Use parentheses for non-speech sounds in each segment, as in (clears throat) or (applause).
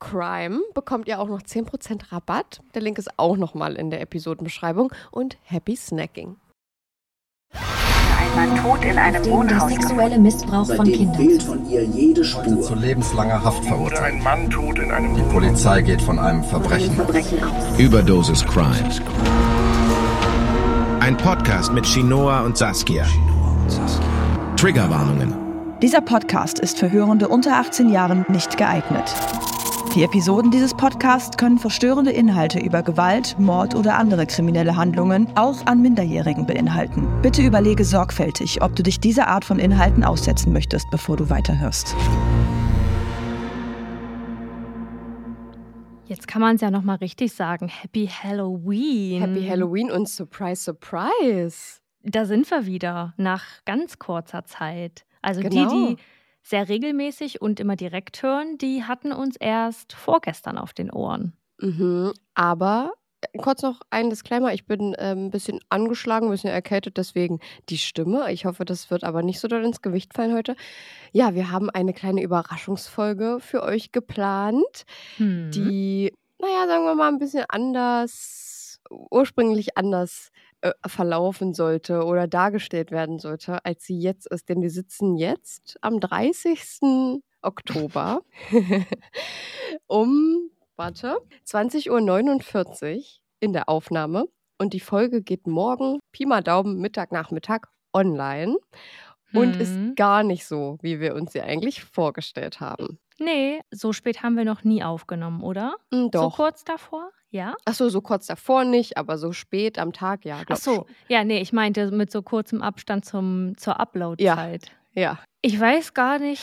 CRIME bekommt ihr auch noch 10% Rabatt. Der Link ist auch nochmal in der Episodenbeschreibung. Und happy Snacking. Ein Mann tot in einem Wohnhaus sexuelle Missbrauch von Kindern. fehlt von ihr jede Spur. zu lebenslanger Haft verurteilt. Ein Mann tot in einem Die Polizei geht von einem Verbrechen. Verbrechen aus. Überdosis Crime. Ein Podcast mit Shinoa und Saskia. Triggerwarnungen. Dieser Podcast ist für Hörende unter 18 Jahren nicht geeignet. Die Episoden dieses Podcasts können verstörende Inhalte über Gewalt, Mord oder andere kriminelle Handlungen auch an Minderjährigen beinhalten. Bitte überlege sorgfältig, ob du dich dieser Art von Inhalten aussetzen möchtest, bevor du weiterhörst. Jetzt kann man es ja nochmal richtig sagen. Happy Halloween. Happy Halloween und Surprise, Surprise. Da sind wir wieder nach ganz kurzer Zeit. Also Genau. die, die sehr regelmäßig und immer direkt hören, die hatten uns erst vorgestern auf den Ohren. Mhm. Aber äh, kurz noch ein Disclaimer. Ich bin ähm, ein bisschen angeschlagen, ein bisschen erkältet, deswegen die Stimme. Ich hoffe, das wird aber nicht so doll ins Gewicht fallen heute. Ja, wir haben eine kleine Überraschungsfolge für euch geplant, Hm. die, naja, sagen wir mal, ein bisschen anders, ursprünglich anders äh, verlaufen sollte oder dargestellt werden sollte, als sie jetzt ist. Denn wir sitzen jetzt am 30. Oktober (laughs) um, warte, 20.49 Uhr in der Aufnahme. Und die Folge geht morgen, Pi mal Daumen, Mittag, Nachmittag online. Und Hm. ist gar nicht so, wie wir uns sie eigentlich vorgestellt haben. Nee, so spät haben wir noch nie aufgenommen, oder? Mm, So Doch. kurz davor? Ja? Achso, so kurz davor nicht, aber so spät am Tag, ja. Ach so, schon. ja, nee, ich meinte mit so kurzem Abstand zum, zur Upload-Zeit. Ja. Ich weiß gar nicht,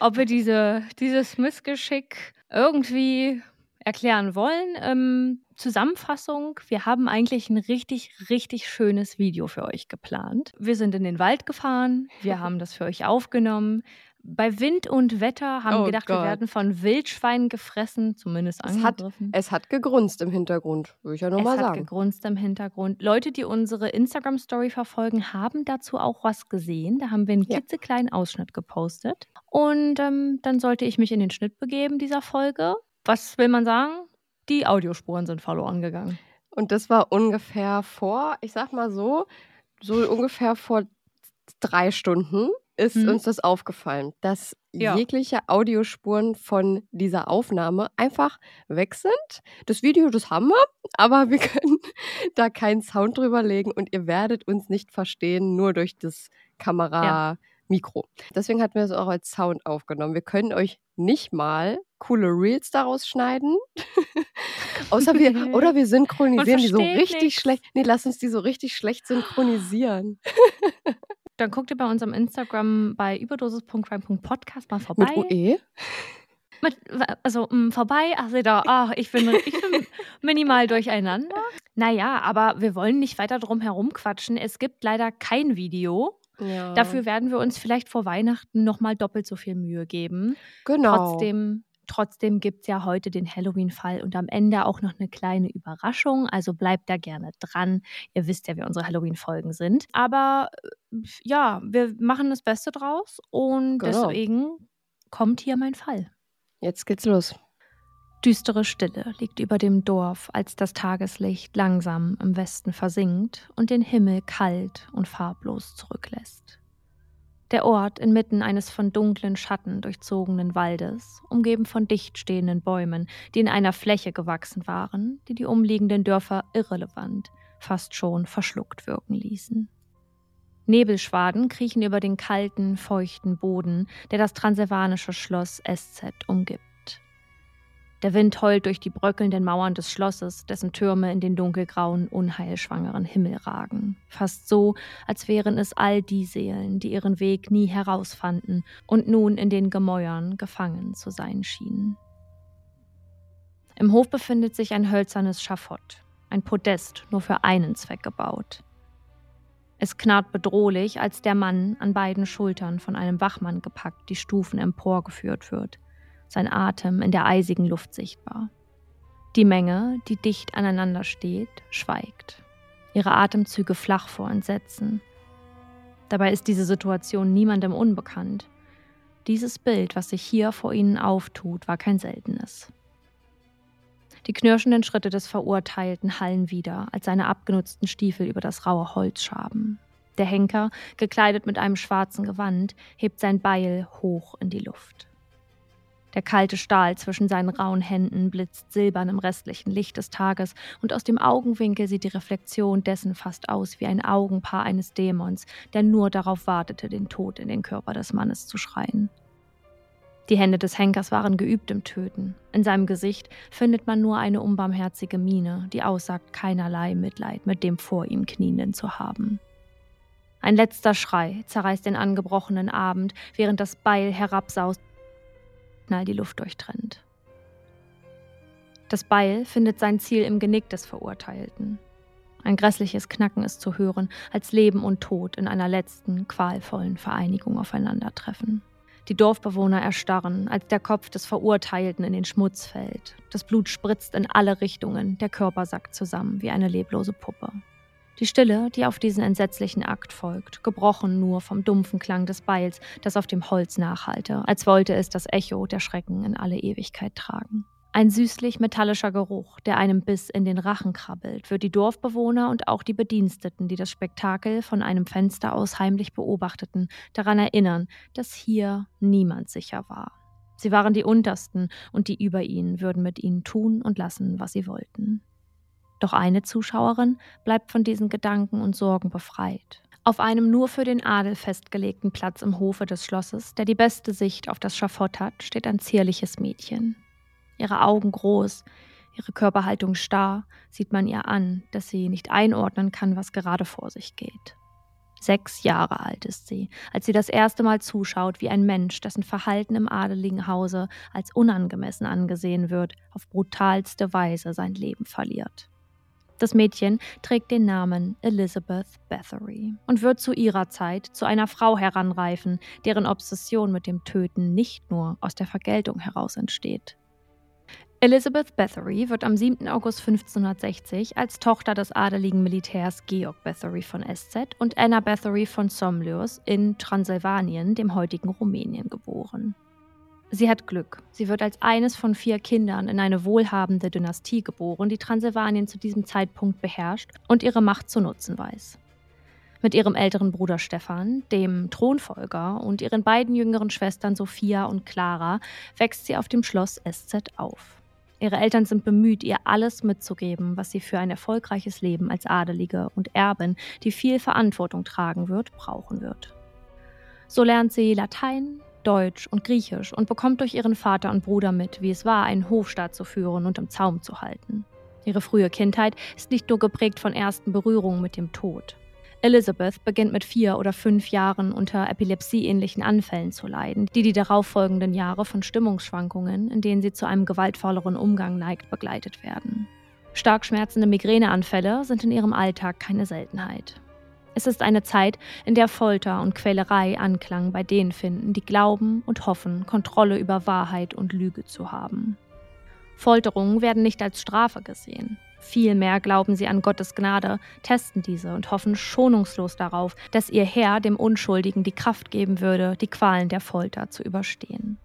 ob wir diese, dieses Missgeschick irgendwie erklären wollen. Ähm, Zusammenfassung, wir haben eigentlich ein richtig, richtig schönes Video für euch geplant. Wir sind in den Wald gefahren, wir (laughs) haben das für euch aufgenommen. Bei Wind und Wetter haben Oh wir gedacht, wir Gott. werden von Wildschweinen gefressen, zumindest Es hat, angegriffen. es hat gegrunzt im Hintergrund, würde ich ja nur Es mal hat sagen. gegrunzt im Hintergrund. Leute, die unsere Instagram-Story verfolgen, haben dazu auch was gesehen. Da haben wir einen Ja. klitzekleinen Ausschnitt gepostet. Und ähm, dann sollte ich mich in den Schnitt begeben dieser Folge. Was will man sagen? Die Audiospuren sind verloren gegangen. Und das war ungefähr vor, ich sag mal so, so ungefähr vor drei Stunden ist Mhm. uns das aufgefallen, dass Ja. jegliche Audiospuren von dieser Aufnahme einfach weg sind. Das Video, das haben wir, aber wir (laughs) können da keinen Sound drüber legen und ihr werdet uns nicht verstehen, nur durch das Kamera-Mikro. Deswegen hatten wir es auch als Sound aufgenommen. Wir können euch nicht mal coole Reels daraus schneiden. (laughs) Außer wir, (laughs) oder wir synchronisieren die so richtig nix. schlecht. Nee, lass uns die so richtig schlecht synchronisieren. Dann guckt ihr bei unserem Instagram bei überdosis.crime.podcast mal vorbei. Mit OE. Mit, also mh, vorbei, ach seht ihr, ach, ich bin, ich bin minimal durcheinander. Naja, aber wir wollen nicht weiter drum herum quatschen. Es gibt leider kein Video. Ja. Dafür werden wir uns vielleicht vor Weihnachten nochmal doppelt so viel Mühe geben. genau. Trotzdem, trotzdem gibt es ja heute den Halloween-Fall und am Ende auch noch eine kleine Überraschung. Also bleibt da gerne dran. Ihr wisst ja, wie unsere Halloween-Folgen sind. Aber äh, ja, wir machen das Beste draus und Genau. deswegen kommt hier mein Fall. Jetzt geht's los. Düstere Stille liegt über dem Dorf, als das Tageslicht langsam im Westen versinkt und den Himmel kalt und farblos zurücklässt. Der Ort inmitten eines von dunklen Schatten durchzogenen Waldes, umgeben von dicht stehenden Bäumen, die in einer Fläche gewachsen waren, die die umliegenden Dörfer irrelevant, fast schon verschluckt wirken ließen. Nebelschwaden kriechen über den kalten, feuchten Boden, der das transsilvanische Schloss SZ umgibt. Der Wind heult durch die bröckelnden Mauern des Schlosses, dessen Türme in den dunkelgrauen, unheilschwangeren Himmel ragen. Fast so, als wären es all die Seelen, die ihren Weg nie herausfanden und nun in den Gemäuern gefangen zu sein schienen. Im Hof befindet sich ein hölzernes Schafott, ein Podest nur für einen Zweck gebaut. Es knarrt bedrohlich, als der Mann an beiden Schultern von einem Wachmann gepackt die Stufen emporgeführt wird sein Atem in der eisigen Luft sichtbar. Die Menge, die dicht aneinander steht, schweigt. Ihre Atemzüge flach vor Entsetzen. Dabei ist diese Situation niemandem unbekannt. Dieses Bild, was sich hier vor ihnen auftut, war kein seltenes. Die knirschenden Schritte des Verurteilten hallen wieder, als seine abgenutzten Stiefel über das raue Holz schaben. Der Henker, gekleidet mit einem schwarzen Gewand, hebt sein Beil hoch in die Luft. Der kalte Stahl zwischen seinen rauen Händen blitzt silbern im restlichen Licht des Tages, und aus dem Augenwinkel sieht die Reflexion dessen fast aus wie ein Augenpaar eines Dämons, der nur darauf wartete, den Tod in den Körper des Mannes zu schreien. Die Hände des Henkers waren geübt im Töten. In seinem Gesicht findet man nur eine unbarmherzige Miene, die aussagt, keinerlei Mitleid mit dem vor ihm Knienden zu haben. Ein letzter Schrei zerreißt den angebrochenen Abend, während das Beil herabsaust knall die Luft durchtrennt. Das Beil findet sein Ziel im Genick des Verurteilten. Ein grässliches Knacken ist zu hören, als Leben und Tod in einer letzten, qualvollen Vereinigung aufeinandertreffen. Die Dorfbewohner erstarren, als der Kopf des Verurteilten in den Schmutz fällt. Das Blut spritzt in alle Richtungen, der Körper sackt zusammen wie eine leblose Puppe. Die Stille, die auf diesen entsetzlichen Akt folgt, gebrochen nur vom dumpfen Klang des Beils, das auf dem Holz nachhallte, als wollte es das Echo der Schrecken in alle Ewigkeit tragen. Ein süßlich metallischer Geruch, der einem bis in den Rachen krabbelt, wird die Dorfbewohner und auch die Bediensteten, die das Spektakel von einem Fenster aus heimlich beobachteten, daran erinnern, dass hier niemand sicher war. Sie waren die Untersten und die über ihnen würden mit ihnen tun und lassen, was sie wollten. Doch eine Zuschauerin bleibt von diesen Gedanken und Sorgen befreit. Auf einem nur für den Adel festgelegten Platz im Hofe des Schlosses, der die beste Sicht auf das Schafott hat, steht ein zierliches Mädchen. Ihre Augen groß, ihre Körperhaltung starr, sieht man ihr an, dass sie nicht einordnen kann, was gerade vor sich geht. Sechs Jahre alt ist sie, als sie das erste Mal zuschaut, wie ein Mensch, dessen Verhalten im adeligen Hause als unangemessen angesehen wird, auf brutalste Weise sein Leben verliert. Das Mädchen trägt den Namen Elizabeth Bathory und wird zu ihrer Zeit zu einer Frau heranreifen, deren Obsession mit dem Töten nicht nur aus der Vergeltung heraus entsteht. Elizabeth Bathory wird am 7. August 1560 als Tochter des adeligen Militärs Georg Bathory von SZ und Anna Bathory von Somlius in Transsilvanien, dem heutigen Rumänien, geboren. Sie hat Glück. Sie wird als eines von vier Kindern in eine wohlhabende Dynastie geboren, die Transsilvanien zu diesem Zeitpunkt beherrscht und ihre Macht zu nutzen weiß. Mit ihrem älteren Bruder Stefan, dem Thronfolger, und ihren beiden jüngeren Schwestern Sophia und Clara wächst sie auf dem Schloss SZ auf. Ihre Eltern sind bemüht, ihr alles mitzugeben, was sie für ein erfolgreiches Leben als Adelige und Erbin, die viel Verantwortung tragen wird, brauchen wird. So lernt sie Latein, Deutsch und Griechisch und bekommt durch ihren Vater und Bruder mit, wie es war, einen Hofstaat zu führen und im Zaum zu halten. Ihre frühe Kindheit ist nicht nur geprägt von ersten Berührungen mit dem Tod. Elizabeth beginnt mit vier oder fünf Jahren unter epilepsieähnlichen Anfällen zu leiden, die die darauffolgenden Jahre von Stimmungsschwankungen, in denen sie zu einem gewaltvolleren Umgang neigt, begleitet werden. Stark schmerzende Migräneanfälle sind in ihrem Alltag keine Seltenheit. Es ist eine Zeit, in der Folter und Quälerei Anklang bei denen finden, die glauben und hoffen, Kontrolle über Wahrheit und Lüge zu haben. Folterungen werden nicht als Strafe gesehen. Vielmehr glauben sie an Gottes Gnade, testen diese und hoffen schonungslos darauf, dass ihr Herr dem Unschuldigen die Kraft geben würde, die Qualen der Folter zu überstehen.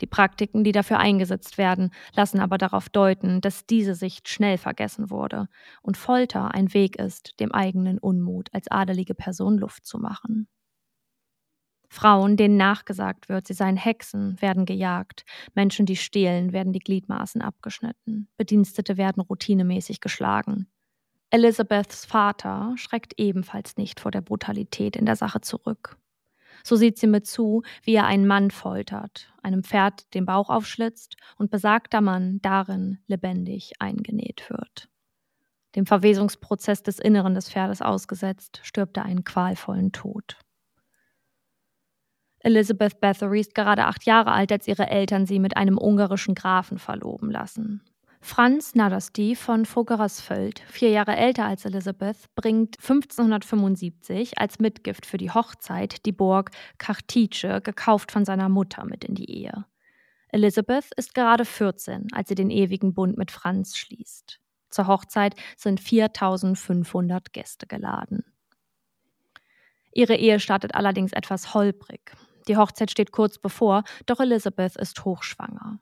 Die Praktiken, die dafür eingesetzt werden, lassen aber darauf deuten, dass diese Sicht schnell vergessen wurde und Folter ein Weg ist, dem eigenen Unmut als adelige Person Luft zu machen. Frauen, denen nachgesagt wird, sie seien Hexen, werden gejagt, Menschen, die stehlen, werden die Gliedmaßen abgeschnitten, Bedienstete werden routinemäßig geschlagen. Elizabeths Vater schreckt ebenfalls nicht vor der Brutalität in der Sache zurück. So sieht sie mit zu, wie er einen Mann foltert, einem Pferd den Bauch aufschlitzt und besagter Mann darin lebendig eingenäht wird. Dem Verwesungsprozess des Inneren des Pferdes ausgesetzt, stirbt er einen qualvollen Tod. Elizabeth Bathory ist gerade acht Jahre alt, als ihre Eltern sie mit einem ungarischen Grafen verloben lassen. Franz Nadasti von Vogerasfeld, vier Jahre älter als Elizabeth, bringt 1575 als Mitgift für die Hochzeit die Burg Kartice, gekauft von seiner Mutter, mit in die Ehe. Elizabeth ist gerade 14, als sie den ewigen Bund mit Franz schließt. Zur Hochzeit sind 4500 Gäste geladen. Ihre Ehe startet allerdings etwas holprig. Die Hochzeit steht kurz bevor, doch Elizabeth ist hochschwanger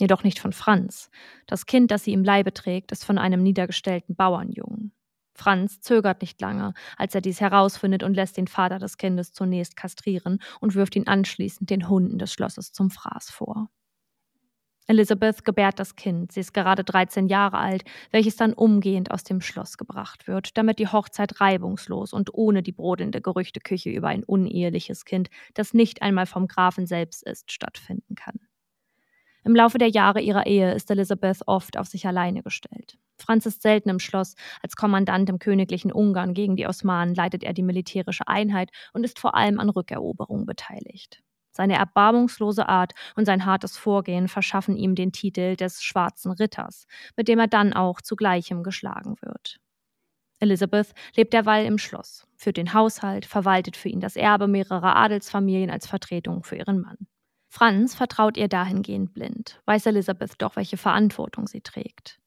jedoch nicht von Franz. Das Kind, das sie im Leibe trägt, ist von einem niedergestellten Bauernjungen. Franz zögert nicht lange, als er dies herausfindet und lässt den Vater des Kindes zunächst kastrieren und wirft ihn anschließend den Hunden des Schlosses zum Fraß vor. Elizabeth gebärt das Kind, sie ist gerade 13 Jahre alt, welches dann umgehend aus dem Schloss gebracht wird, damit die Hochzeit reibungslos und ohne die brodelnde Gerüchteküche über ein uneheliches Kind, das nicht einmal vom Grafen selbst ist, stattfinden kann. Im Laufe der Jahre ihrer Ehe ist Elizabeth oft auf sich alleine gestellt. Franz ist selten im Schloss. Als Kommandant im königlichen Ungarn gegen die Osmanen leitet er die militärische Einheit und ist vor allem an Rückeroberungen beteiligt. Seine erbarmungslose Art und sein hartes Vorgehen verschaffen ihm den Titel des Schwarzen Ritters, mit dem er dann auch zugleichem geschlagen wird. Elizabeth lebt derweil im Schloss, führt den Haushalt, verwaltet für ihn das Erbe mehrerer Adelsfamilien als Vertretung für ihren Mann. Franz vertraut ihr dahingehend blind, weiß Elizabeth doch, welche Verantwortung sie trägt.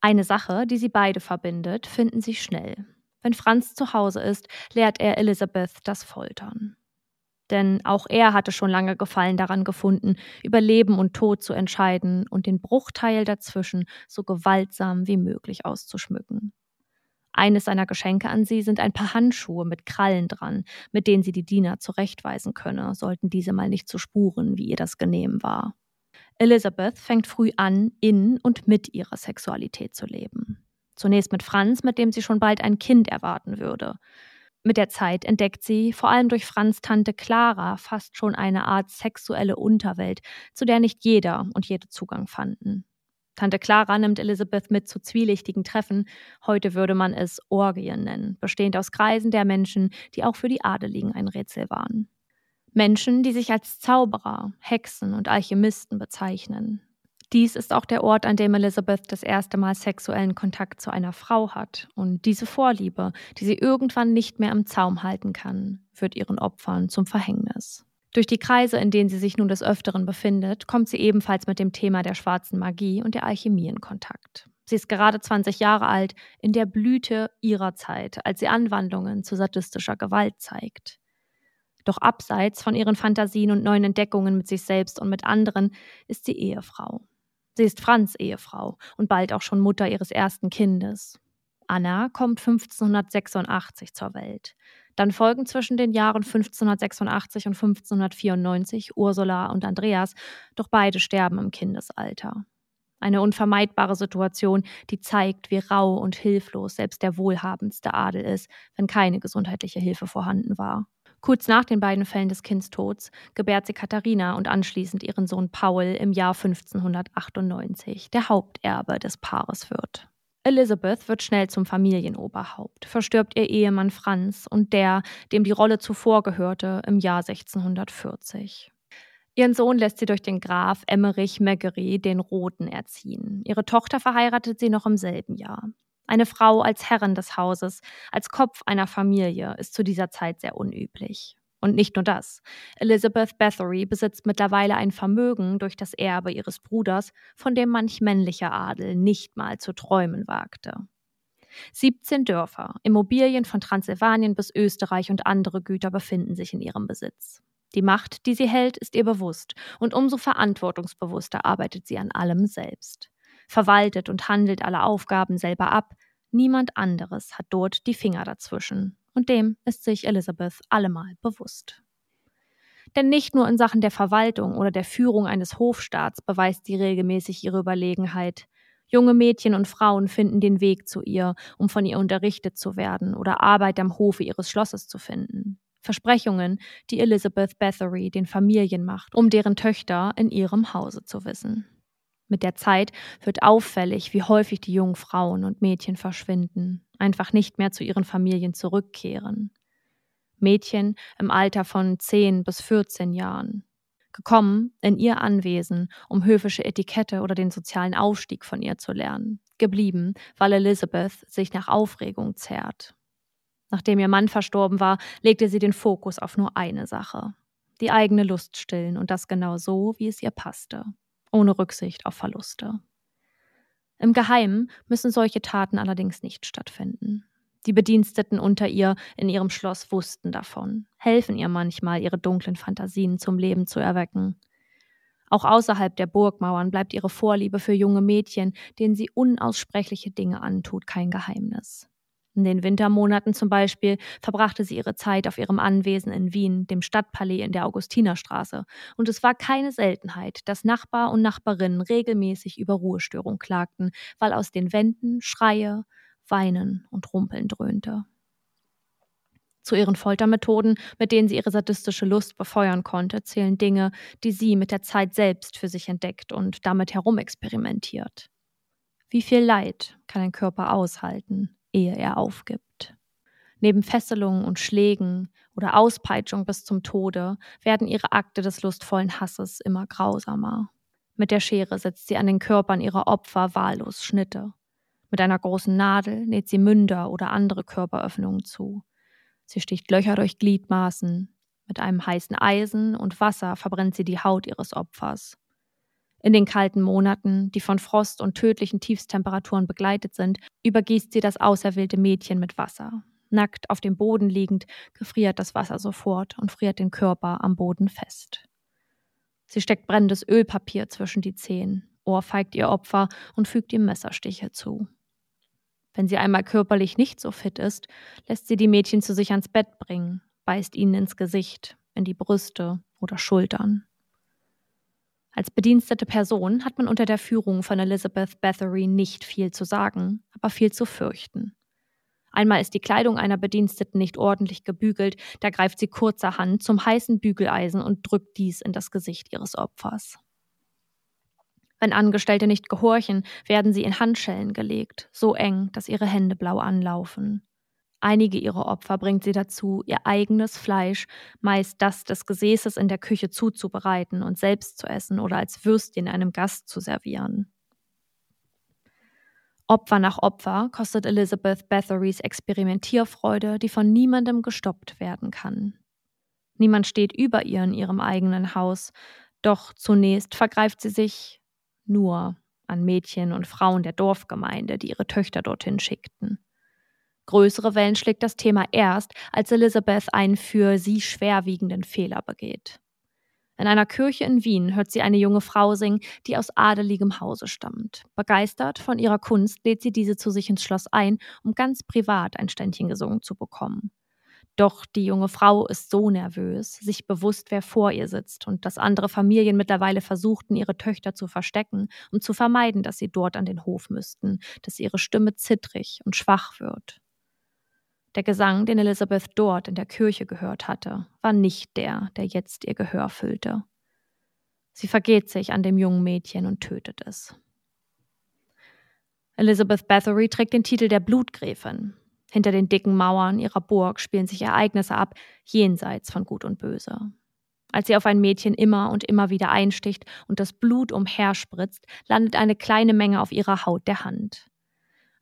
Eine Sache, die sie beide verbindet, finden sie schnell. Wenn Franz zu Hause ist, lehrt er Elizabeth das Foltern. Denn auch er hatte schon lange Gefallen daran gefunden, über Leben und Tod zu entscheiden und den Bruchteil dazwischen so gewaltsam wie möglich auszuschmücken. Eines seiner Geschenke an sie sind ein paar Handschuhe mit Krallen dran, mit denen sie die Diener zurechtweisen könne, sollten diese mal nicht zu spuren, wie ihr das genehm war. Elizabeth fängt früh an, in und mit ihrer Sexualität zu leben. Zunächst mit Franz, mit dem sie schon bald ein Kind erwarten würde. Mit der Zeit entdeckt sie, vor allem durch Franz Tante Clara, fast schon eine Art sexuelle Unterwelt, zu der nicht jeder und jede Zugang fanden. Tante Clara nimmt Elizabeth mit zu zwielichtigen Treffen, heute würde man es Orgien nennen, bestehend aus Kreisen der Menschen, die auch für die Adeligen ein Rätsel waren. Menschen, die sich als Zauberer, Hexen und Alchemisten bezeichnen, dies ist auch der Ort, an dem Elizabeth das erste Mal sexuellen Kontakt zu einer Frau hat. Und diese Vorliebe, die sie irgendwann nicht mehr im Zaum halten kann, wird ihren Opfern zum Verhängnis. Durch die Kreise, in denen sie sich nun des Öfteren befindet, kommt sie ebenfalls mit dem Thema der schwarzen Magie und der Alchemie in Kontakt. Sie ist gerade 20 Jahre alt, in der Blüte ihrer Zeit, als sie Anwandlungen zu sadistischer Gewalt zeigt. Doch abseits von ihren Fantasien und neuen Entdeckungen mit sich selbst und mit anderen ist sie Ehefrau. Sie ist Franz Ehefrau und bald auch schon Mutter ihres ersten Kindes. Anna kommt 1586 zur Welt. Dann folgen zwischen den Jahren 1586 und 1594 Ursula und Andreas, doch beide sterben im Kindesalter. Eine unvermeidbare Situation, die zeigt, wie rau und hilflos selbst der wohlhabendste Adel ist, wenn keine gesundheitliche Hilfe vorhanden war. Kurz nach den beiden Fällen des Kindstods gebärt sie Katharina und anschließend ihren Sohn Paul im Jahr 1598, der Haupterbe des Paares wird. Elizabeth wird schnell zum Familienoberhaupt, verstirbt ihr Ehemann Franz und der, dem die Rolle zuvor gehörte, im Jahr 1640. Ihren Sohn lässt sie durch den Graf Emmerich Meggery den Roten erziehen. Ihre Tochter verheiratet sie noch im selben Jahr. Eine Frau als Herrin des Hauses, als Kopf einer Familie ist zu dieser Zeit sehr unüblich. Und nicht nur das. Elizabeth Bathory besitzt mittlerweile ein Vermögen durch das Erbe ihres Bruders, von dem manch männlicher Adel nicht mal zu träumen wagte. 17 Dörfer, Immobilien von Transsilvanien bis Österreich und andere Güter befinden sich in ihrem Besitz. Die Macht, die sie hält, ist ihr bewusst, und umso verantwortungsbewusster arbeitet sie an allem selbst verwaltet und handelt alle Aufgaben selber ab. Niemand anderes hat dort die Finger dazwischen. Und dem ist sich Elizabeth allemal bewusst. Denn nicht nur in Sachen der Verwaltung oder der Führung eines Hofstaats beweist sie regelmäßig ihre Überlegenheit. Junge Mädchen und Frauen finden den Weg zu ihr, um von ihr unterrichtet zu werden oder Arbeit am Hofe ihres Schlosses zu finden. Versprechungen, die Elizabeth Bathory den Familien macht, um deren Töchter in ihrem Hause zu wissen. Mit der Zeit wird auffällig, wie häufig die jungen Frauen und Mädchen verschwinden, einfach nicht mehr zu ihren Familien zurückkehren. Mädchen im Alter von 10 bis 14 Jahren, gekommen in ihr Anwesen, um höfische Etikette oder den sozialen Aufstieg von ihr zu lernen, geblieben, weil Elizabeth sich nach Aufregung zehrt. Nachdem ihr Mann verstorben war, legte sie den Fokus auf nur eine Sache, die eigene Lust stillen und das genau so, wie es ihr passte ohne Rücksicht auf Verluste. Im Geheimen müssen solche Taten allerdings nicht stattfinden. Die Bediensteten unter ihr in ihrem Schloss wussten davon, helfen ihr manchmal, ihre dunklen Fantasien zum Leben zu erwecken. Auch außerhalb der Burgmauern bleibt ihre Vorliebe für junge Mädchen, denen sie unaussprechliche Dinge antut, kein Geheimnis. In den Wintermonaten zum Beispiel verbrachte sie ihre Zeit auf ihrem Anwesen in Wien, dem Stadtpalais in der Augustinerstraße, und es war keine Seltenheit, dass Nachbar und Nachbarinnen regelmäßig über Ruhestörung klagten, weil aus den Wänden Schreie, Weinen und Rumpeln dröhnte. Zu ihren Foltermethoden, mit denen sie ihre sadistische Lust befeuern konnte, zählen Dinge, die sie mit der Zeit selbst für sich entdeckt und damit herumexperimentiert. Wie viel Leid kann ein Körper aushalten? Ehe er aufgibt. Neben Fesselungen und Schlägen oder Auspeitschung bis zum Tode werden ihre Akte des lustvollen Hasses immer grausamer. Mit der Schere setzt sie an den Körpern ihrer Opfer wahllos Schnitte. Mit einer großen Nadel näht sie Münder oder andere Körperöffnungen zu. Sie sticht Löcher durch Gliedmaßen. Mit einem heißen Eisen und Wasser verbrennt sie die Haut ihres Opfers. In den kalten Monaten, die von Frost und tödlichen Tiefstemperaturen begleitet sind, übergießt sie das auserwählte Mädchen mit Wasser. Nackt auf dem Boden liegend, gefriert das Wasser sofort und friert den Körper am Boden fest. Sie steckt brennendes Ölpapier zwischen die Zehen, ohrfeigt ihr Opfer und fügt ihm Messerstiche zu. Wenn sie einmal körperlich nicht so fit ist, lässt sie die Mädchen zu sich ans Bett bringen, beißt ihnen ins Gesicht, in die Brüste oder Schultern. Als bedienstete Person hat man unter der Führung von Elizabeth Bathory nicht viel zu sagen, aber viel zu fürchten. Einmal ist die Kleidung einer Bediensteten nicht ordentlich gebügelt, da greift sie kurzerhand zum heißen Bügeleisen und drückt dies in das Gesicht ihres Opfers. Wenn Angestellte nicht gehorchen, werden sie in Handschellen gelegt, so eng, dass ihre Hände blau anlaufen. Einige ihrer Opfer bringt sie dazu, ihr eigenes Fleisch, meist das des Gesäßes in der Küche zuzubereiten und selbst zu essen oder als Würstchen einem Gast zu servieren. Opfer nach Opfer kostet Elizabeth Bathorys Experimentierfreude, die von niemandem gestoppt werden kann. Niemand steht über ihr in ihrem eigenen Haus, doch zunächst vergreift sie sich nur an Mädchen und Frauen der Dorfgemeinde, die ihre Töchter dorthin schickten. Größere Wellen schlägt das Thema erst, als Elizabeth einen für sie schwerwiegenden Fehler begeht. In einer Kirche in Wien hört sie eine junge Frau singen, die aus adeligem Hause stammt. Begeistert von ihrer Kunst lädt sie diese zu sich ins Schloss ein, um ganz privat ein Ständchen gesungen zu bekommen. Doch die junge Frau ist so nervös, sich bewusst, wer vor ihr sitzt und dass andere Familien mittlerweile versuchten, ihre Töchter zu verstecken, um zu vermeiden, dass sie dort an den Hof müssten, dass ihre Stimme zittrig und schwach wird. Der Gesang, den Elizabeth dort in der Kirche gehört hatte, war nicht der, der jetzt ihr Gehör füllte. Sie vergeht sich an dem jungen Mädchen und tötet es. Elizabeth Bathory trägt den Titel der Blutgräfin. Hinter den dicken Mauern ihrer Burg spielen sich Ereignisse ab, jenseits von Gut und Böse. Als sie auf ein Mädchen immer und immer wieder einsticht und das Blut umherspritzt, landet eine kleine Menge auf ihrer Haut der Hand.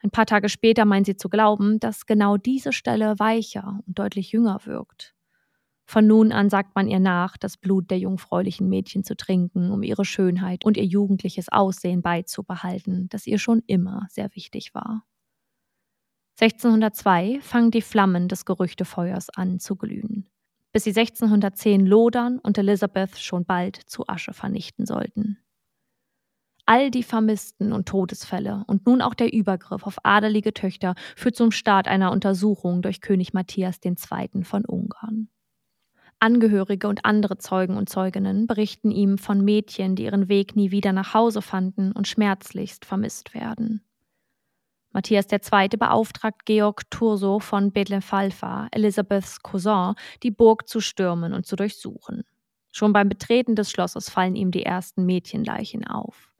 Ein paar Tage später meint sie zu glauben, dass genau diese Stelle weicher und deutlich jünger wirkt. Von nun an sagt man ihr nach, das Blut der jungfräulichen Mädchen zu trinken, um ihre Schönheit und ihr jugendliches Aussehen beizubehalten, das ihr schon immer sehr wichtig war. 1602 fangen die Flammen des Gerüchtefeuers an zu glühen, bis sie 1610 lodern und Elizabeth schon bald zu Asche vernichten sollten. All die Vermissten und Todesfälle und nun auch der Übergriff auf adelige Töchter führt zum Start einer Untersuchung durch König Matthias II. von Ungarn. Angehörige und andere Zeugen und Zeuginnen berichten ihm von Mädchen, die ihren Weg nie wieder nach Hause fanden und schmerzlichst vermisst werden. Matthias II. beauftragt Georg Thurso von Bethlehem-Falfa, Elisabeths Cousin, die Burg zu stürmen und zu durchsuchen. Schon beim Betreten des Schlosses fallen ihm die ersten Mädchenleichen auf.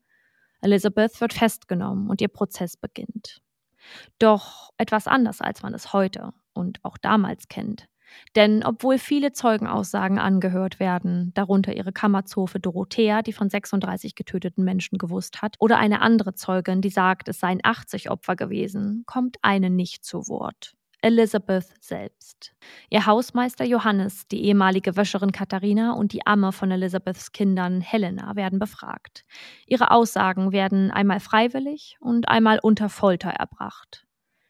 Elizabeth wird festgenommen und ihr Prozess beginnt. Doch etwas anders, als man es heute und auch damals kennt. Denn obwohl viele Zeugenaussagen angehört werden, darunter ihre Kammerzofe Dorothea, die von 36 getöteten Menschen gewusst hat, oder eine andere Zeugin, die sagt, es seien 80 Opfer gewesen, kommt eine nicht zu Wort. Elizabeth selbst. Ihr Hausmeister Johannes, die ehemalige Wäscherin Katharina und die Amme von Elizabeths Kindern Helena werden befragt. Ihre Aussagen werden einmal freiwillig und einmal unter Folter erbracht.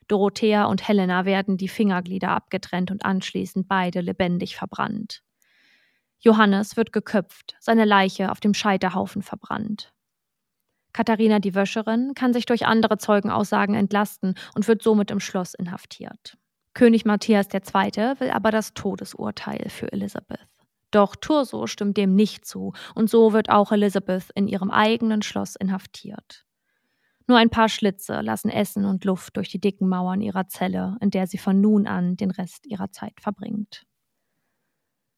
Dorothea und Helena werden die Fingerglieder abgetrennt und anschließend beide lebendig verbrannt. Johannes wird geköpft, seine Leiche auf dem Scheiterhaufen verbrannt. Katharina die Wäscherin kann sich durch andere Zeugenaussagen entlasten und wird somit im Schloss inhaftiert. König Matthias II. will aber das Todesurteil für Elisabeth. Doch Turso stimmt dem nicht zu und so wird auch Elisabeth in ihrem eigenen Schloss inhaftiert. Nur ein paar Schlitze lassen Essen und Luft durch die dicken Mauern ihrer Zelle, in der sie von nun an den Rest ihrer Zeit verbringt.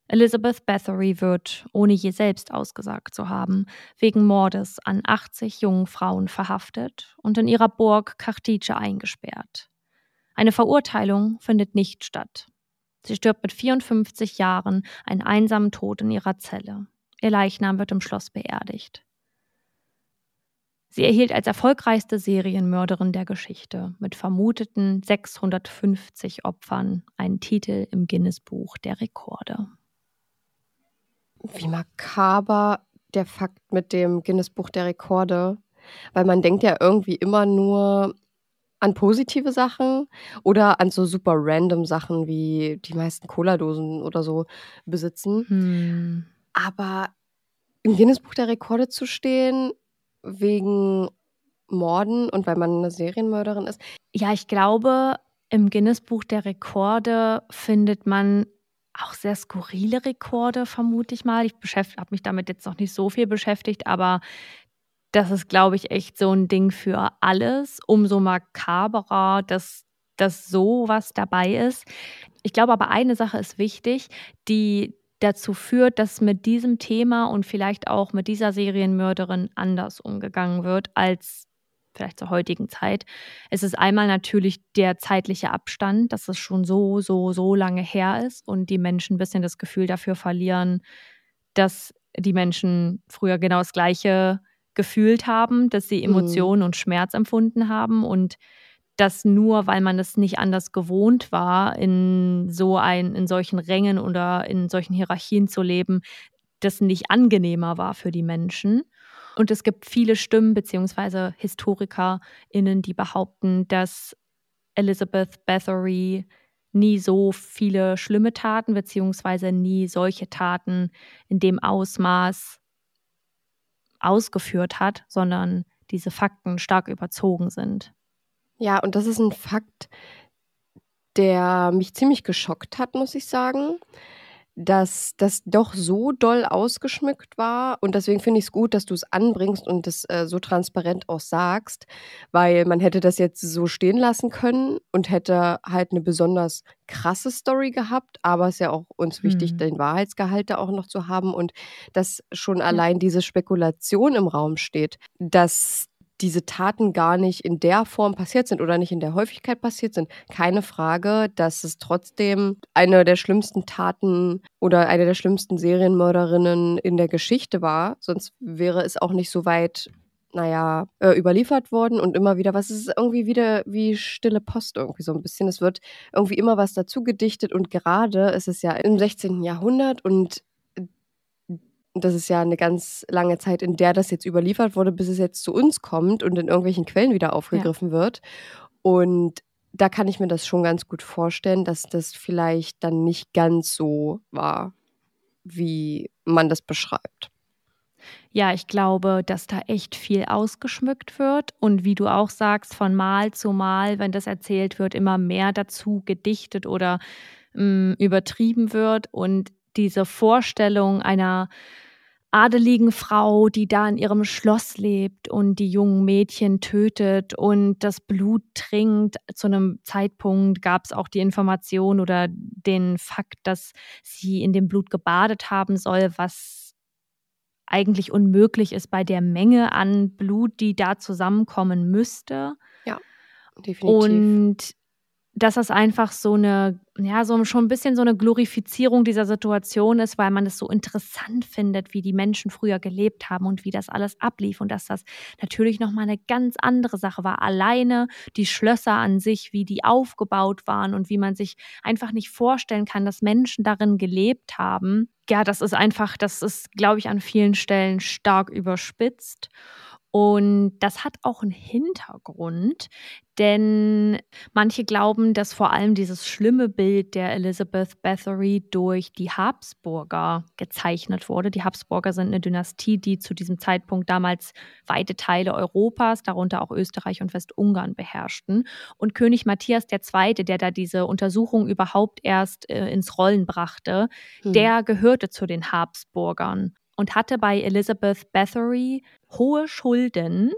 Elizabeth Bathory wird, ohne je selbst ausgesagt zu haben, wegen Mordes an 80 jungen Frauen verhaftet und in ihrer Burg Cartice eingesperrt. Eine Verurteilung findet nicht statt. Sie stirbt mit 54 Jahren einen einsamen Tod in ihrer Zelle. Ihr Leichnam wird im Schloss beerdigt. Sie erhielt als erfolgreichste Serienmörderin der Geschichte mit vermuteten 650 Opfern einen Titel im Guinness-Buch der Rekorde. Wie makaber der Fakt mit dem Guinness-Buch der Rekorde, weil man denkt ja irgendwie immer nur an positive Sachen oder an so super random Sachen wie die meisten Cola-Dosen oder so besitzen. Hm. Aber im Guinness-Buch der Rekorde zu stehen, wegen Morden und weil man eine Serienmörderin ist, Ja, ich glaube, im Guinness-Buch der Rekorde findet man auch sehr skurrile Rekorde, vermute ich mal. Ich habe mich damit jetzt noch nicht so viel beschäftigt, aber das ist, glaube ich, echt so ein Ding für alles. Umso makaberer, dass, dass so was dabei ist. Ich glaube aber, eine Sache ist wichtig, die dazu führt, dass mit diesem Thema und vielleicht auch mit dieser Serienmörderin anders umgegangen wird als vielleicht zur heutigen Zeit. Es ist einmal natürlich der zeitliche Abstand, dass es schon so, so, so lange her ist und die Menschen ein bisschen das Gefühl dafür verlieren, dass die Menschen früher genau das Gleiche gefühlt haben, dass sie mhm. Emotionen mhm. und Schmerz empfunden haben und dass nur weil man es nicht anders gewohnt war, in so ein, in solchen Rängen oder in solchen Hierarchien zu leben, das nicht angenehmer war für die Menschen. Und es gibt viele Stimmen beziehungsweise HistorikerInnen, die behaupten, dass Elizabeth Bathory nie so viele schlimme Taten beziehungsweise nie solche Taten in dem Ausmaß ausgeführt hat, sondern diese Fakten stark überzogen sind. Ja, und das ist ein Fakt, der mich ziemlich geschockt hat, muss ich sagen dass das doch so doll ausgeschmückt war. Und deswegen finde ich es gut, dass du es anbringst und das äh, so transparent auch sagst, weil man hätte das jetzt so stehen lassen können und hätte halt eine besonders krasse Story gehabt. Aber es ist ja auch uns wichtig, mhm. den Wahrheitsgehalt da auch noch zu haben und dass schon allein diese Spekulation im Raum steht, dass diese Taten gar nicht in der Form passiert sind oder nicht in der Häufigkeit passiert sind. Keine Frage, dass es trotzdem eine der schlimmsten Taten oder eine der schlimmsten Serienmörderinnen in der Geschichte war. Sonst wäre es auch nicht so weit, naja, äh, überliefert worden und immer wieder, was ist irgendwie wieder wie stille Post irgendwie so ein bisschen. Es wird irgendwie immer was dazu gedichtet und gerade ist es ja im 16. Jahrhundert und das ist ja eine ganz lange Zeit, in der das jetzt überliefert wurde, bis es jetzt zu uns kommt und in irgendwelchen Quellen wieder aufgegriffen ja. wird. Und da kann ich mir das schon ganz gut vorstellen, dass das vielleicht dann nicht ganz so war, wie man das beschreibt. Ja, ich glaube, dass da echt viel ausgeschmückt wird und wie du auch sagst, von Mal zu Mal, wenn das erzählt wird, immer mehr dazu gedichtet oder mh, mm, übertrieben wird und diese Vorstellung einer adeligen Frau, die da in ihrem Schloss lebt und die jungen Mädchen tötet und das Blut trinkt. Zu einem Zeitpunkt gab es auch die Information oder den Fakt, dass sie in dem Blut gebadet haben soll, was eigentlich unmöglich ist bei der Menge an Blut, die da zusammenkommen müsste. Ja, definitiv. Und dass das einfach so eine, ja, so schon ein bisschen so eine Glorifizierung dieser Situation ist, weil man es so interessant findet, wie die Menschen früher gelebt haben und wie das alles ablief und dass das natürlich nochmal eine ganz andere Sache war. Alleine die Schlösser an sich, wie die aufgebaut waren und wie man sich einfach nicht vorstellen kann, dass Menschen darin gelebt haben. Ja, das ist einfach, das ist, glaube ich, an vielen Stellen stark überspitzt. Und das hat auch einen Hintergrund, denn manche glauben, dass vor allem dieses schlimme Bild der Elizabeth Bathory durch die Habsburger gezeichnet wurde. Die Habsburger sind eine Dynastie, die zu diesem Zeitpunkt damals weite Teile Europas, darunter auch Österreich und Westungarn beherrschten. Und König Matthias II., der da diese Untersuchung überhaupt erst äh, ins Rollen brachte, hm. der gehörte zu den Habsburgern und hatte bei Elizabeth Bathory hohe Schulden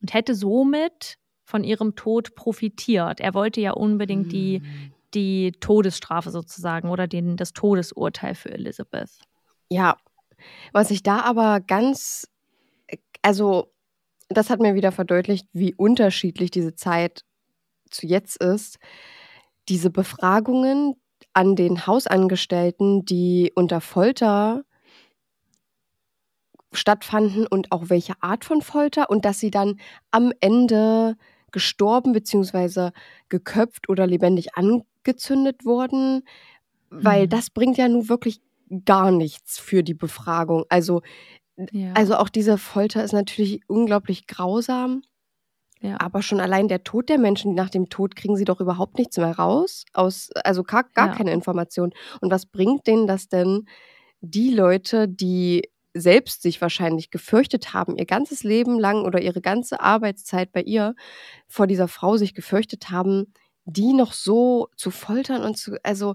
und hätte somit von ihrem Tod profitiert. Er wollte ja unbedingt mhm. die, hm. die Todesstrafe sozusagen oder den, das Todesurteil für Elizabeth. Ja, was ich da aber ganz, also das hat mir wieder verdeutlicht, wie unterschiedlich diese Zeit zu jetzt ist. Diese Befragungen an den Hausangestellten, die unter Folter stattfanden und auch welche Art von Folter und dass sie dann am Ende gestorben bzw. geköpft oder lebendig angezündet wurden, weil mhm. das bringt ja nun wirklich gar nichts für die Befragung. Also, ja. also auch diese Folter ist natürlich unglaublich grausam. Ja. Aber schon allein der Tod der Menschen, nach dem Tod kriegen sie doch überhaupt nichts mehr raus. Aus, also gar, gar ja. keine Information. Und was bringt denen das denn, die Leute, die selbst sich wahrscheinlich gefürchtet haben, ihr ganzes Leben lang oder ihre ganze Arbeitszeit bei ihr vor dieser Frau sich gefürchtet haben, die noch so zu foltern und zu, also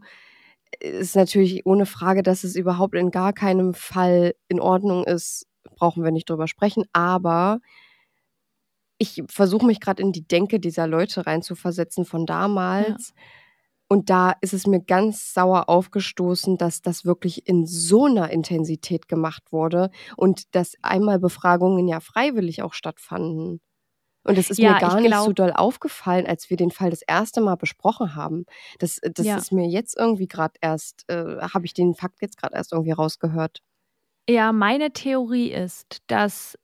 ist natürlich ohne Frage, dass es überhaupt in gar keinem Fall in Ordnung ist, brauchen wir nicht drüber sprechen, aber ich versuche mich gerade in die Denke dieser Leute reinzuversetzen von damals. Ja. Und da ist es mir ganz sauer aufgestoßen, dass das wirklich in so einer Intensität gemacht wurde und dass einmal Befragungen ja freiwillig auch stattfanden. Und es ist ja, mir gar nicht glaub... so doll aufgefallen, als wir den Fall das erste Mal besprochen haben. Das, das ja. ist mir jetzt irgendwie gerade erst, äh, habe ich den Fakt jetzt gerade erst irgendwie rausgehört. Ja, meine Theorie ist, dass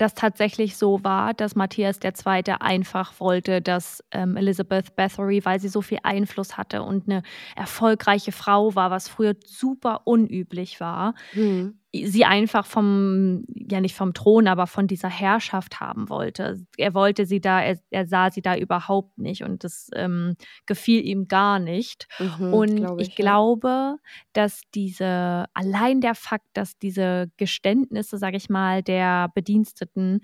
das tatsächlich so war, dass Matthias II. einfach wollte, dass ähm, Elizabeth Bathory, weil sie so viel Einfluss hatte und eine erfolgreiche Frau war, was früher super unüblich war, mhm sie einfach vom, ja nicht vom Thron, aber von dieser Herrschaft haben wollte. Er wollte sie da, er, er sah sie da überhaupt nicht und das ähm, gefiel ihm gar nicht. Mhm, und glaub ich, ich, glaube, dass diese, allein der Fakt, dass diese Geständnisse, sage ich mal, der Bediensteten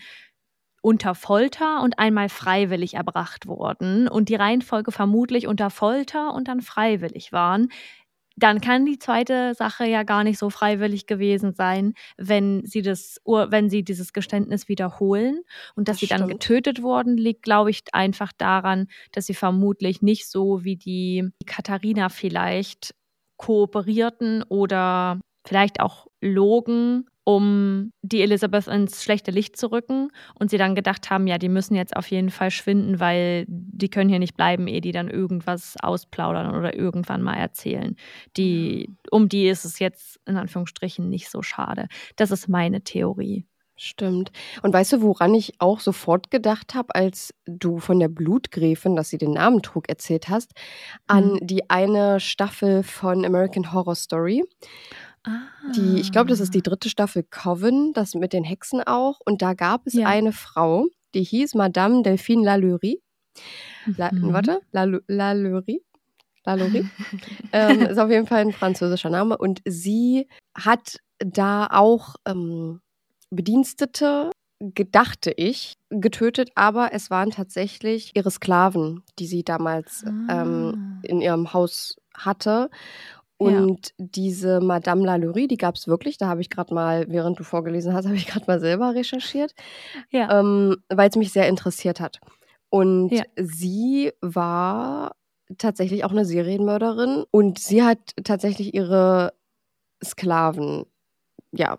unter Folter und einmal freiwillig erbracht wurden und die Reihenfolge vermutlich unter Folter und dann freiwillig waren, dann kann die zweite Sache ja gar nicht so freiwillig gewesen sein, wenn sie das, wenn sie dieses Geständnis wiederholen und dass das sie dann stimmt. getötet wurden, liegt, glaube ich, einfach daran, dass sie vermutlich nicht so wie die Katharina vielleicht kooperierten oder vielleicht auch logen um die Elizabeth ins schlechte Licht zu rücken und sie dann gedacht haben, ja, die müssen jetzt auf jeden Fall schwinden, weil die können hier nicht bleiben, ehe die dann irgendwas ausplaudern oder irgendwann mal erzählen. Die, um die ist es jetzt in Anführungsstrichen nicht so schade. Das ist meine Theorie. Stimmt. Und weißt du, woran ich auch sofort gedacht habe, als du von der Blutgräfin, dass sie den Namen trug, erzählt hast, an mhm. die eine Staffel von American Horror Story. Die, ich glaube, das ist die ah. dritte Staffel Coven, das mit den Hexen auch. Und da gab es ja. eine Frau, die hieß Madame Delphine Lalaurie. La, mhm. Warte, Lalaurie. Lalaurie. (laughs) ähm, ist auf jeden Fall ein französischer Name. Und sie hat da auch ähm, Bedienstete, gedachte ich, getötet, aber es waren tatsächlich ihre Sklaven, die sie damals ähm, ah. ähm, in ihrem Haus hatte. Und ja. diese Madame Lalaurie, die gab es wirklich. Da habe ich gerade mal, während du vorgelesen hast, (laughs) habe ich gerade mal selber recherchiert, ja. ähm, weil es mich sehr interessiert hat. Und ja. sie war tatsächlich auch eine Serienmörderin und sie hat tatsächlich ihre Sklaven ja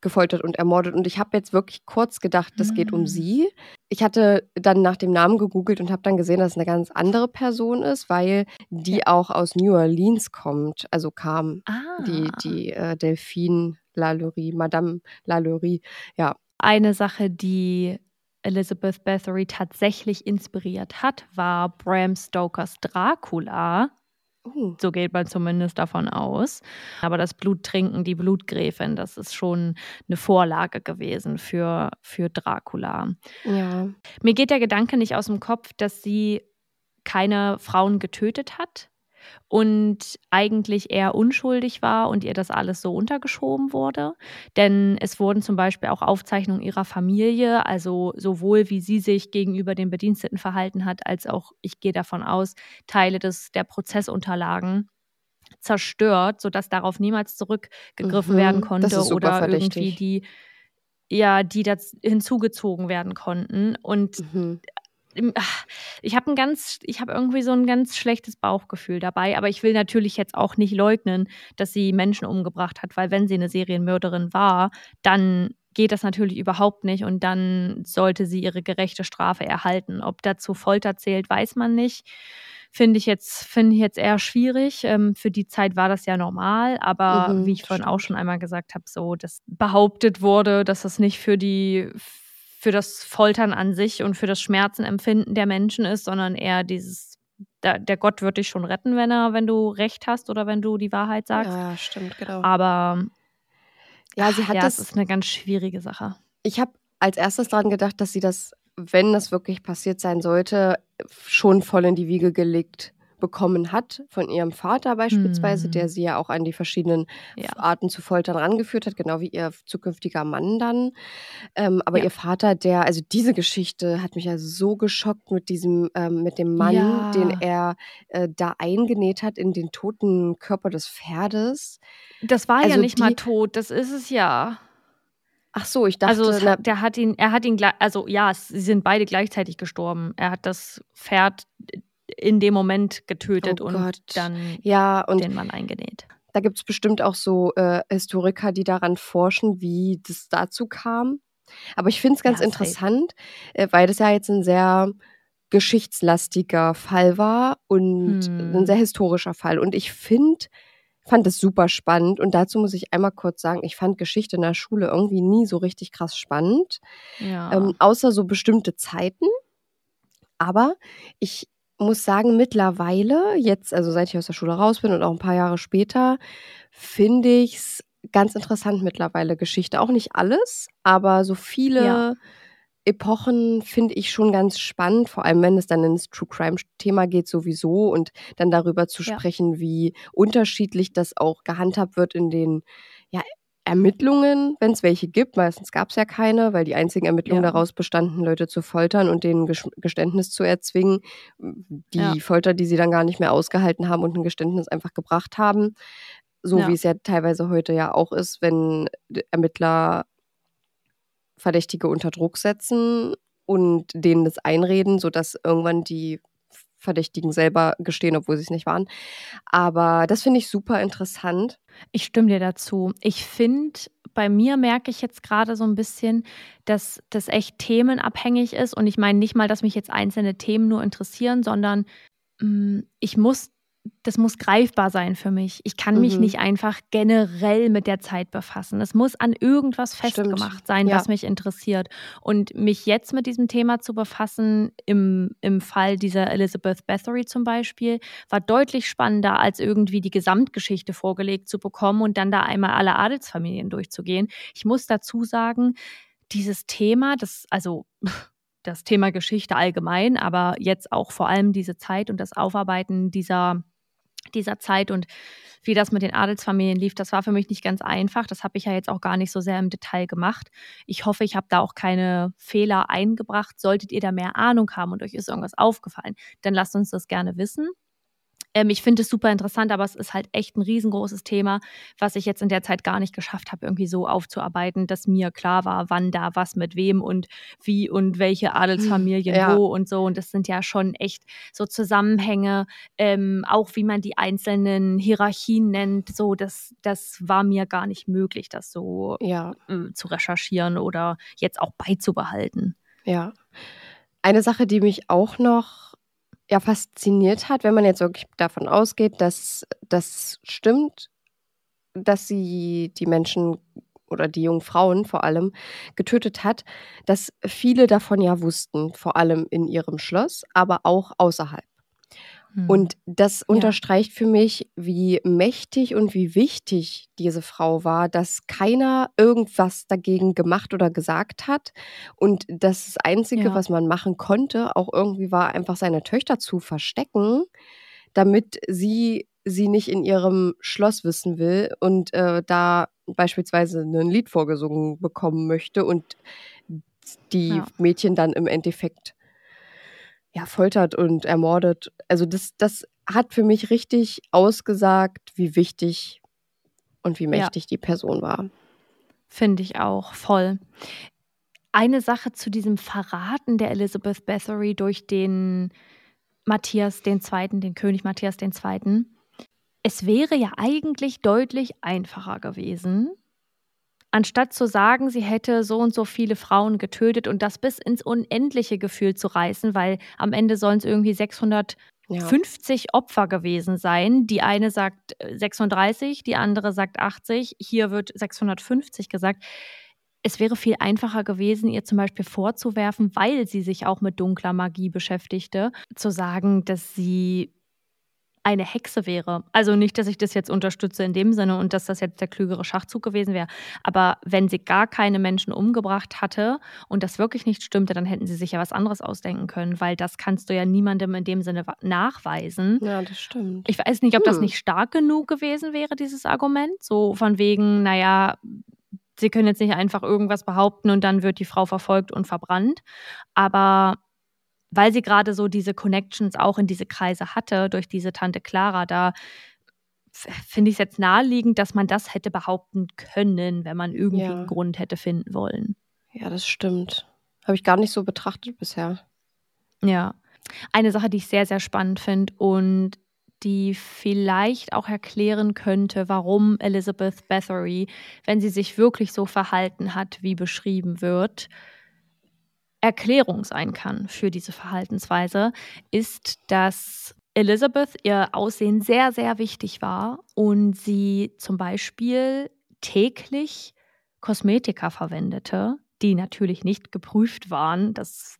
gefoltert und ermordet. Und ich habe jetzt wirklich kurz gedacht, das geht um ah. sie. Ich hatte dann nach dem Namen gegoogelt und habe dann gesehen, dass es eine ganz andere Person ist, weil die auch aus New Orleans kommt, also kam ah. die, die äh, Delphine Lalaurie, Madame Lalaurie, ja. Eine Sache, die Elizabeth Bathory tatsächlich inspiriert hat, war Bram Stokers Dracula Uh. So geht man zumindest davon aus. Aber das Bluttrinken, die Blutgräfin, das ist schon eine Vorlage gewesen für, für Dracula. Ja. Mir geht der Gedanke nicht aus dem Kopf, dass sie keine Frauen getötet hat, und eigentlich eher unschuldig war und ihr das alles so untergeschoben wurde. Denn es wurden zum Beispiel auch Aufzeichnungen ihrer Familie, also sowohl wie sie sich gegenüber den Bediensteten verhalten hat, als auch, ich gehe davon aus, Teile des, der Prozessunterlagen zerstört, sodass darauf niemals zurückgegriffen mhm, werden konnte oder verdächtig. irgendwie die ja, die da hinzugezogen werden konnten. Und mhm ich habe ein ganz, ich habe irgendwie so ein ganz schlechtes Bauchgefühl dabei, aber ich will natürlich jetzt auch nicht leugnen, dass sie Menschen umgebracht hat, weil wenn sie eine Serienmörderin war, dann geht das natürlich überhaupt nicht und dann sollte sie ihre gerechte Strafe erhalten. Ob dazu Folter zählt, weiß man nicht. Finde ich jetzt, finde ich jetzt eher schwierig. Ähm, für die Zeit war das ja normal, aber mhm, wie ich vorhin auch schon einmal gesagt habe, so, dass behauptet wurde, dass das nicht für die für das Foltern an sich und für das Schmerzenempfinden der Menschen ist, sondern eher dieses, der, der Gott wird dich schon retten, wenn er, wenn du Recht hast oder wenn du die Wahrheit sagst. Ja, stimmt, genau. Aber ja, sie hat ja, das. ist eine ganz schwierige Sache. Ich habe als erstes daran gedacht, dass sie das, wenn das wirklich passiert sein sollte, schon voll in die Wiege gelegt bekommen hat von ihrem Vater beispielsweise, Hm. der sie ja auch an die verschiedenen Ja. Arten zu foltern rangeführt hat, genau wie ihr zukünftiger Mann dann. Ähm, aber Ja. ihr Vater, der, also diese Geschichte hat mich ja so geschockt mit diesem, ähm, mit dem Mann, Ja. den er äh, da eingenäht hat in den toten Körper des Pferdes. Das war ja Also nicht mal die- tot, das ist es ja. Ach so, ich dachte, Also es na, hat, der hat ihn, er hat ihn, also ja, sie sind beide gleichzeitig gestorben. Er hat das Pferd in dem Moment getötet Oh und Gott. dann ja, und den Mann eingenäht. Da gibt es bestimmt auch so äh, Historiker, die daran forschen, wie das dazu kam. Aber ich finde es ganz Ja, interessant, äh, weil das ja jetzt ein sehr geschichtslastiger Fall war und Hm. ein sehr historischer Fall. Und ich finde, fand es super spannend. Und dazu muss ich einmal kurz sagen, ich fand Geschichte in der Schule irgendwie nie so richtig krass spannend, Ja. ähm, außer so bestimmte Zeiten. Aber ich muss sagen, mittlerweile, jetzt, also seit ich aus der Schule raus bin und auch ein paar Jahre später, finde ich es ganz interessant mittlerweile Geschichte. Auch nicht alles, aber so viele Ja. Epochen finde ich schon ganz spannend, vor allem wenn es dann ins True Crime-Thema geht sowieso und dann darüber zu Ja. sprechen, wie unterschiedlich das auch gehandhabt wird in den Ermittlungen, wenn es welche gibt. Meistens gab es ja keine, weil die einzigen Ermittlungen Ja. daraus bestanden, Leute zu foltern und denen Geständnis zu erzwingen. Die Ja. Folter, die sie dann gar nicht mehr ausgehalten haben und ein Geständnis einfach gebracht haben. So Ja. wie es ja teilweise heute ja auch ist, wenn Ermittler Verdächtige unter Druck setzen und denen das einreden, sodass irgendwann die Verdächtigen selber gestehen, obwohl sie es nicht waren. Aber das finde ich super interessant. Ich stimme dir dazu. Ich finde, bei mir merke ich jetzt gerade so ein bisschen, dass das echt themenabhängig ist. Und ich meine nicht mal, dass mich jetzt einzelne Themen nur interessieren, sondern mh, ich muss, das muss greifbar sein für mich. Ich kann mich Mhm. nicht einfach generell mit der Zeit befassen. Es muss an irgendwas Stimmt. festgemacht sein, Ja. was mich interessiert. Und mich jetzt mit diesem Thema zu befassen, im, im Fall dieser Elizabeth Bathory zum Beispiel, war deutlich spannender, als irgendwie die Gesamtgeschichte vorgelegt zu bekommen und dann da einmal alle Adelsfamilien durchzugehen. Ich muss dazu sagen, dieses Thema, das, also das Thema Geschichte allgemein, aber jetzt auch vor allem diese Zeit und das Aufarbeiten dieser, dieser Zeit und wie das mit den Adelsfamilien lief, das war für mich nicht ganz einfach. Das habe ich ja jetzt auch gar nicht so sehr im Detail gemacht. Ich hoffe, ich habe da auch keine Fehler eingebracht. Solltet ihr da mehr Ahnung haben und euch ist irgendwas aufgefallen, dann lasst uns das gerne wissen. Ähm, ich finde es super interessant, aber es ist halt echt ein riesengroßes Thema, was ich jetzt in der Zeit gar nicht geschafft habe, irgendwie so aufzuarbeiten, dass mir klar war, wann da was mit wem und wie und welche Adelsfamilien (laughs) Ja. wo und so. Und das sind ja schon echt so Zusammenhänge, ähm, auch wie man die einzelnen Hierarchien nennt. So, das, das war mir gar nicht möglich, das so Ja, äh, zu recherchieren oder jetzt auch beizubehalten. ja. Eine Sache, die mich auch noch ja, fasziniert hat, wenn man jetzt wirklich davon ausgeht, dass das stimmt, dass sie die Menschen oder die jungen Frauen vor allem getötet hat, dass viele davon ja wussten, vor allem in ihrem Schloss, aber auch außerhalb. Hm. Und das unterstreicht für mich, wie mächtig und wie wichtig diese Frau war, dass keiner irgendwas dagegen gemacht oder gesagt hat. Und das Einzige, Ja. was man machen konnte, auch irgendwie war, einfach seine Töchter zu verstecken, damit sie sie nicht in ihrem Schloss wissen will und äh, da beispielsweise ein Lied vorgesungen bekommen möchte und die Ja. Mädchen dann im Endeffekt ja, foltert und ermordet. Also das, das hat für mich richtig ausgesagt, wie wichtig und wie Ja. mächtig die Person war. Finde ich auch voll. Eine Sache zu diesem Verraten der Elizabeth Bathory durch den Matthias II., den König Matthias II. Es wäre ja eigentlich deutlich einfacher gewesen, anstatt zu sagen, sie hätte so und so viele Frauen getötet und das bis ins Unendliche Gefühl zu reißen, weil am Ende sollen es irgendwie 650 Ja. Opfer gewesen sein. Die eine sagt äh, 36, die andere sagt 80, hier wird 650 gesagt. Es wäre viel einfacher gewesen, ihr zum Beispiel vorzuwerfen, weil sie sich auch mit dunkler Magie beschäftigte, zu sagen, dass sie eine Hexe wäre. Also nicht, dass ich das jetzt unterstütze in dem Sinne und dass das jetzt der klügere Schachzug gewesen wäre. Aber wenn sie gar keine Menschen umgebracht hatte und das wirklich nicht stimmte, dann hätten sie sich ja was anderes ausdenken können, weil das kannst du ja niemandem in dem Sinne nachweisen. Ja, das stimmt. Ich weiß nicht, ob das Hm. nicht stark genug gewesen wäre, dieses Argument. So von wegen, naja, sie können jetzt nicht einfach irgendwas behaupten und dann wird die Frau verfolgt und verbrannt. Aber weil sie gerade so diese Connections auch in diese Kreise hatte, durch diese Tante Clara, da finde ich es jetzt naheliegend, dass man das hätte behaupten können, wenn man irgendwie Ja. einen Grund hätte finden wollen. Ja, das stimmt. Habe ich gar nicht so betrachtet bisher. Ja. Eine Sache, die ich sehr, sehr spannend finde und die vielleicht auch erklären könnte, warum Elizabeth Bathory, wenn sie sich wirklich so verhalten hat, wie beschrieben wird, Erklärung sein kann für diese Verhaltensweise, ist, dass Elizabeth ihr Aussehen sehr, sehr wichtig war und sie zum Beispiel täglich Kosmetika verwendete, die natürlich nicht geprüft waren. Das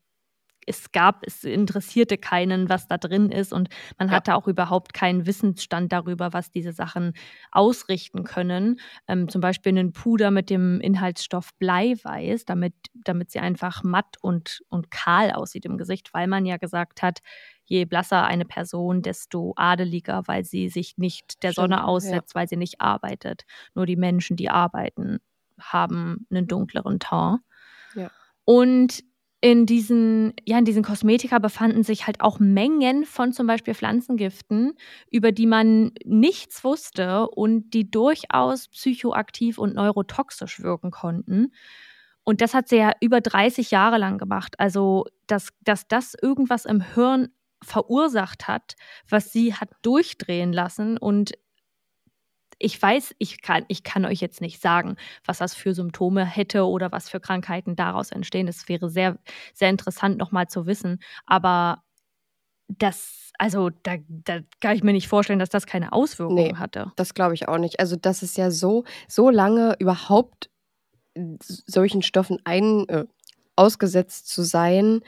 es gab, es interessierte keinen, was da drin ist und man Ja. hatte auch überhaupt keinen Wissensstand darüber, was diese Sachen ausrichten können. Ähm, zum Beispiel einen Puder mit dem Inhaltsstoff Bleiweiß, damit, damit sie einfach matt und, und kahl aussieht im Gesicht, weil man ja gesagt hat, je blasser eine Person, desto adeliger, weil sie sich nicht der Stimmt, Sonne ja. aussetzt, weil sie nicht arbeitet. Nur die Menschen, die arbeiten, haben einen dunkleren Ton. Ja. Und in diesen, ja, in diesen Kosmetika befanden sich halt auch Mengen von zum Beispiel Pflanzengiften, über die man nichts wusste und die durchaus psychoaktiv und neurotoxisch wirken konnten. Und das hat sie ja über 30 Jahre lang gemacht. Also, dass, dass das irgendwas im Hirn verursacht hat, was sie hat durchdrehen lassen. Und ich weiß, ich kann, ich kann euch jetzt nicht sagen, was das für Symptome hätte oder was für Krankheiten daraus entstehen. Das wäre sehr, sehr interessant nochmal zu wissen. Aber das, also da, da kann ich mir nicht vorstellen, dass das keine Auswirkungen Nee. hatte. Das glaube ich auch nicht. Also, das ist ja so, so lange überhaupt solchen Stoffen ein, äh, ausgesetzt zu sein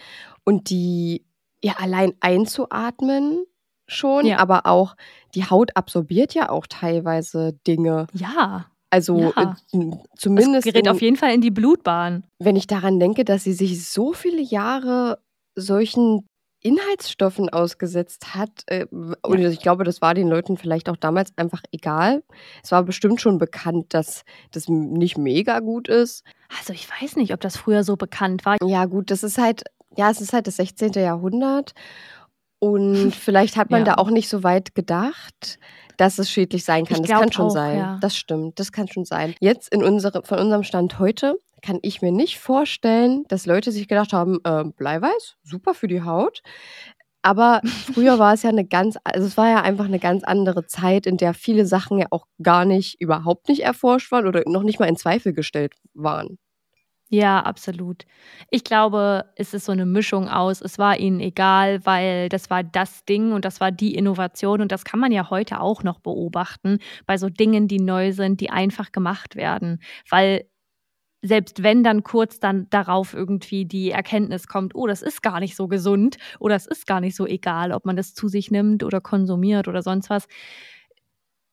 und die ja allein einzuatmen schon, Ja. aber auch die Haut absorbiert ja auch teilweise Dinge. Ja, Also Ja. äh, das zumindest, gerät in, auf jeden Fall in die Blutbahn. wenn ich daran denke, dass sie sich so viele Jahre solchen Inhaltsstoffen ausgesetzt hat. Äh, und ich glaube, das war den Leuten vielleicht auch damals einfach egal. Es war bestimmt schon bekannt, dass das nicht mega gut ist. Also ich weiß nicht, ob das früher so bekannt war. Ja, gut, das ist halt, ja, es ist halt das 16. Jahrhundert. Und (laughs) vielleicht hat man Ja. da auch nicht so weit gedacht, dass es schädlich sein kann. Ich das kann schon auch, sein. ja. Das stimmt, das kann schon sein. Jetzt in unsere, von unserem Stand heute kann ich mir nicht vorstellen, dass Leute sich gedacht haben, äh, Bleiweiß, super für die Haut. Aber (laughs) früher war es ja eine ganz, also es war ja einfach eine ganz andere Zeit, in der viele Sachen ja auch gar nicht, überhaupt nicht erforscht waren oder noch nicht mal in Zweifel gestellt waren. Ja, absolut. Ich glaube, es ist so eine Mischung aus, es war ihnen egal, weil das war das Ding und das war die Innovation und das kann man ja heute auch noch beobachten bei so Dingen, die neu sind, die einfach gemacht werden, weil selbst wenn dann kurz dann darauf irgendwie die Erkenntnis kommt, oh, das ist gar nicht so gesund oder es ist gar nicht so egal, ob man das zu sich nimmt oder konsumiert oder sonst was,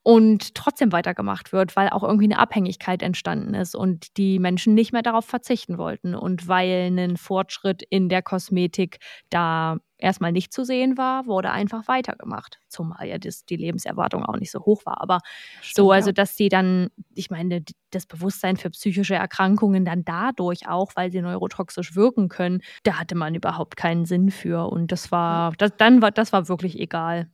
und trotzdem weitergemacht wird, weil auch irgendwie eine Abhängigkeit entstanden ist und die Menschen nicht mehr darauf verzichten wollten und weil ein Fortschritt in der Kosmetik da erstmal nicht zu sehen war, wurde einfach weitergemacht. Zumal ja das, die Lebenserwartung auch nicht so hoch war. Aber so, also dass sie dann, ich meine, das Bewusstsein für psychische Erkrankungen dann dadurch auch, weil sie neurotoxisch wirken können, da hatte man überhaupt keinen Sinn für. Und das war, das, dann war, das war wirklich egal.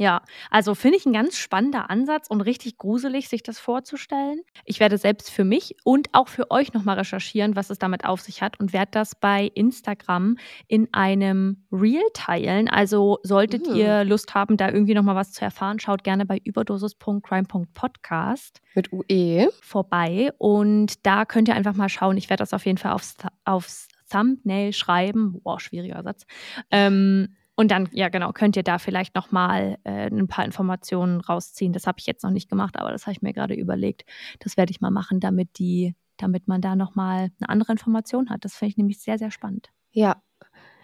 Ja, also finde ich ein ganz spannender Ansatz und richtig gruselig, sich das vorzustellen. Ich werde selbst für mich und auch für euch nochmal recherchieren, was es damit auf sich hat und werde das bei Instagram in einem Reel teilen. Also solltet Mhm. ihr Lust haben, da irgendwie nochmal was zu erfahren, schaut gerne bei überdosis.crime.podcast Mit UE. vorbei und da könnt ihr einfach mal schauen. Ich werde das auf jeden Fall aufs, aufs Thumbnail schreiben. Boah, schwieriger Satz. Ähm, und dann, ja genau, könnt ihr da vielleicht nochmal äh, ein paar Informationen rausziehen. Das habe ich jetzt noch nicht gemacht, aber das habe ich mir gerade überlegt. Das werde ich mal machen, damit die, damit man da nochmal eine andere Information hat. Das finde ich nämlich sehr, sehr spannend. Ja.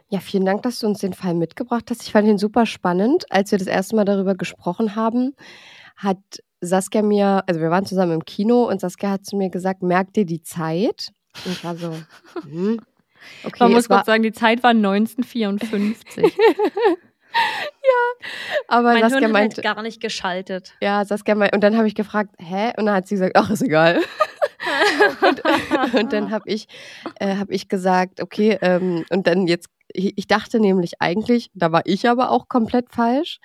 Ja, vielen Dank, dass du uns den Fall mitgebracht hast. Ich fand ihn super spannend. Als wir das erste Mal darüber gesprochen haben, hat Saskia mir, also wir waren zusammen im Kino und Saskia hat zu mir gesagt, merk dir die Zeit. Und ich war so, (laughs) hm, okay. Man muss kurz sagen, die Zeit war 1954. (laughs) aber mein Saskia Hirn meinte, hat halt gar nicht geschaltet. ja, Saskia meinte, und dann habe ich gefragt, hä? Und dann hat sie gesagt, ach, ist egal. (laughs) und, und dann habe ich, äh, hab ich gesagt, okay, ähm, und dann jetzt, ich ich dachte nämlich eigentlich, da war ich aber auch komplett falsch,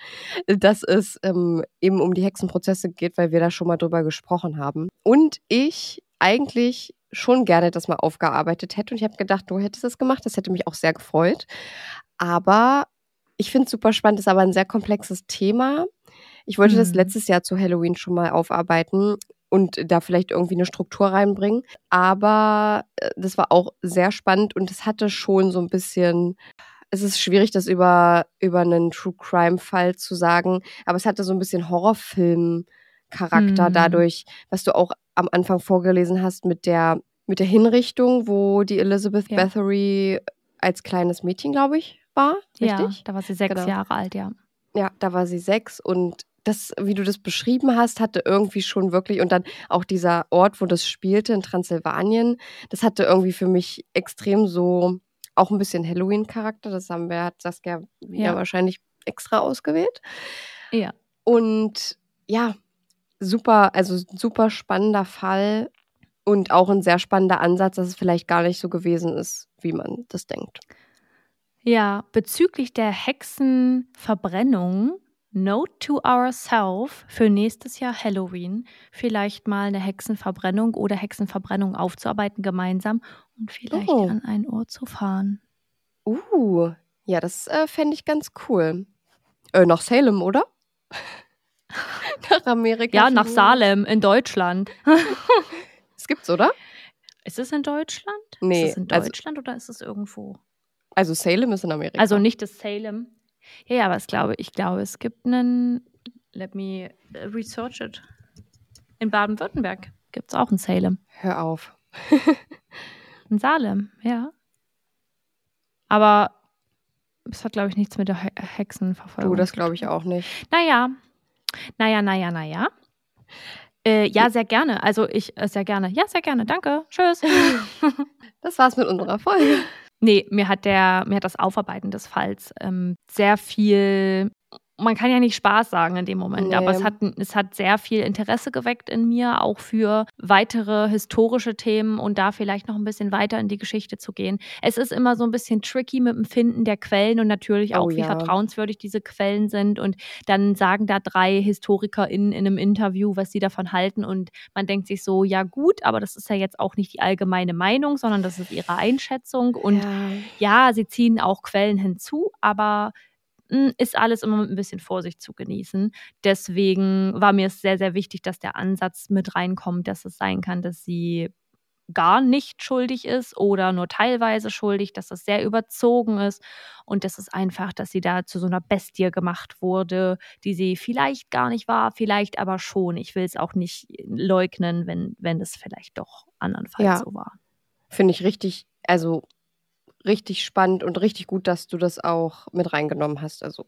dass es ähm, eben um die Hexenprozesse geht, weil wir da schon mal drüber gesprochen haben. Und ich eigentlich schon gerne das mal aufgearbeitet hätte. Und ich habe gedacht, du hättest es gemacht. Das hätte mich auch sehr gefreut. Aber ich finde es super spannend, ist aber ein sehr komplexes Thema. Ich wollte das Mhm. letztes Jahr zu Halloween schon mal aufarbeiten und da vielleicht irgendwie eine Struktur reinbringen. Aber äh, das war auch sehr spannend und es hatte schon so ein bisschen. Es ist schwierig, das über, über einen True Crime-Fall zu sagen, aber es hatte so ein bisschen Horrorfilm-Charakter Mhm. dadurch, was du auch am Anfang vorgelesen hast mit der, mit der Hinrichtung, wo die Elizabeth Ja. Bathory als kleines Mädchen, glaube ich, war. Ja, Richtig? da war sie sechs Genau. Jahre alt, ja. Ja, da war sie sechs und das, wie du das beschrieben hast, hatte irgendwie schon wirklich, und dann auch dieser Ort, wo das spielte in Transsilvanien, das hatte irgendwie für mich extrem so auch ein bisschen Halloween-Charakter. Das haben wir, hat Saskia Ja. wahrscheinlich extra ausgewählt. Ja. Und ja, super, also super spannender Fall und auch ein sehr spannender Ansatz, dass es vielleicht gar nicht so gewesen ist, wie man das denkt. Ja, bezüglich der Hexenverbrennung, Note to ourselves für nächstes Jahr Halloween, vielleicht mal eine Hexenverbrennung oder Hexenverbrennung aufzuarbeiten gemeinsam und vielleicht Oh. an einen Ort zu fahren. Uh, ja, das äh, fände ich ganz cool. Äh, nach Salem, oder? (laughs) nach Amerika. Ja, nach. Salem in Deutschland. (laughs) Das gibt's, oder? Ist es in Deutschland? Nee, Ist es in also- Deutschland oder ist es irgendwo? Also Salem ist in Amerika. Also nicht das Salem. Ja, ja, aber es glaube, ich glaube, es gibt einen. Let me äh, research it. In Baden-Württemberg gibt es auch ein Salem. Hör auf. In Salem, ja. Aber es hat, glaube ich, nichts mit der He Hexenverfolgung. Du, das glaube ich auch nicht. Naja, naja, naja, naja. Äh, ja, sehr gerne. Also ich, äh, sehr gerne. Ja, sehr gerne. Danke. Tschüss. (laughs) (laughs) Das war's mit unserer Folge. Nee, mir hat der, mir hat das Aufarbeiten des Falls ähm, sehr viel. Man kann ja nicht Spaß sagen in dem Moment, Nee. aber es hat, es hat sehr viel Interesse geweckt in mir, auch für weitere historische Themen und da vielleicht noch ein bisschen weiter in die Geschichte zu gehen. Es ist immer so ein bisschen tricky mit dem Finden der Quellen und natürlich auch, Oh wie ja. vertrauenswürdig diese Quellen sind. Und dann sagen da drei HistorikerInnen in einem Interview, was sie davon halten. Und man denkt sich so, ja gut, aber das ist ja jetzt auch nicht die allgemeine Meinung, sondern das ist ihre Einschätzung. Und ja. ja, sie ziehen auch Quellen hinzu, aber ist alles immer mit ein bisschen Vorsicht zu genießen. Deswegen war mir es sehr, sehr wichtig, dass der Ansatz mit reinkommt, dass es sein kann, dass sie gar nicht schuldig ist oder nur teilweise schuldig, dass es sehr überzogen ist und das ist einfach, dass sie da zu so einer Bestie gemacht wurde, die sie vielleicht gar nicht war, vielleicht aber schon. Ich will es auch nicht leugnen, wenn, wenn es vielleicht doch andernfalls Ja. so war. Finde ich richtig, also richtig spannend und richtig gut, dass du das auch mit reingenommen hast. Also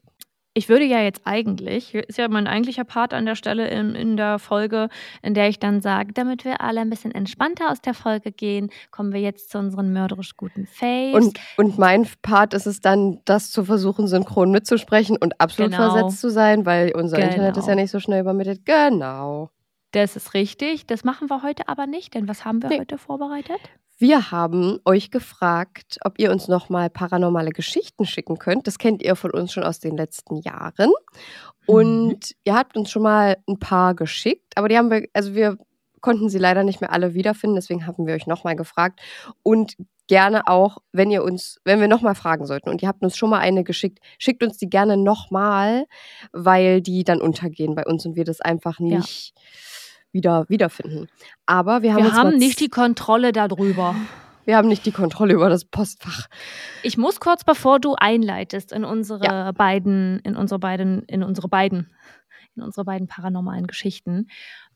Ich würde ja jetzt eigentlich, ist ja mein eigentlicher Part an der Stelle in, in der Folge, in der ich dann sage, damit wir alle ein bisschen entspannter aus der Folge gehen, kommen wir jetzt zu unseren mörderisch guten Faves. Und, und mein Part ist es dann, das zu versuchen, synchron mitzusprechen und absolut Genau. versetzt zu sein, weil unser Internet ist ja Genau. nicht so schnell übermittelt. Genau. Das ist richtig. Das machen wir heute aber nicht, denn was haben wir Nee. heute vorbereitet? Wir haben euch gefragt, ob ihr uns nochmal paranormale Geschichten schicken könnt. Das kennt ihr von uns schon aus den letzten Jahren. Und ihr habt uns schon mal ein paar geschickt, aber die haben wir, also wir konnten sie leider nicht mehr alle wiederfinden, deswegen haben wir euch nochmal gefragt. Und gerne auch, wenn ihr uns, wenn wir nochmal fragen sollten und ihr habt uns schon mal eine geschickt, schickt uns die gerne nochmal, weil die dann untergehen bei uns und wir das einfach Ja. Wieder wiederfinden. Aber wir haben Wir haben nicht die Kontrolle darüber. wir haben nicht die Kontrolle über das Postfach. Ich muss kurz, bevor du einleitest in unsere Ja. beiden, in unsere beiden, in unsere beiden, in unsere beiden paranormalen Geschichten,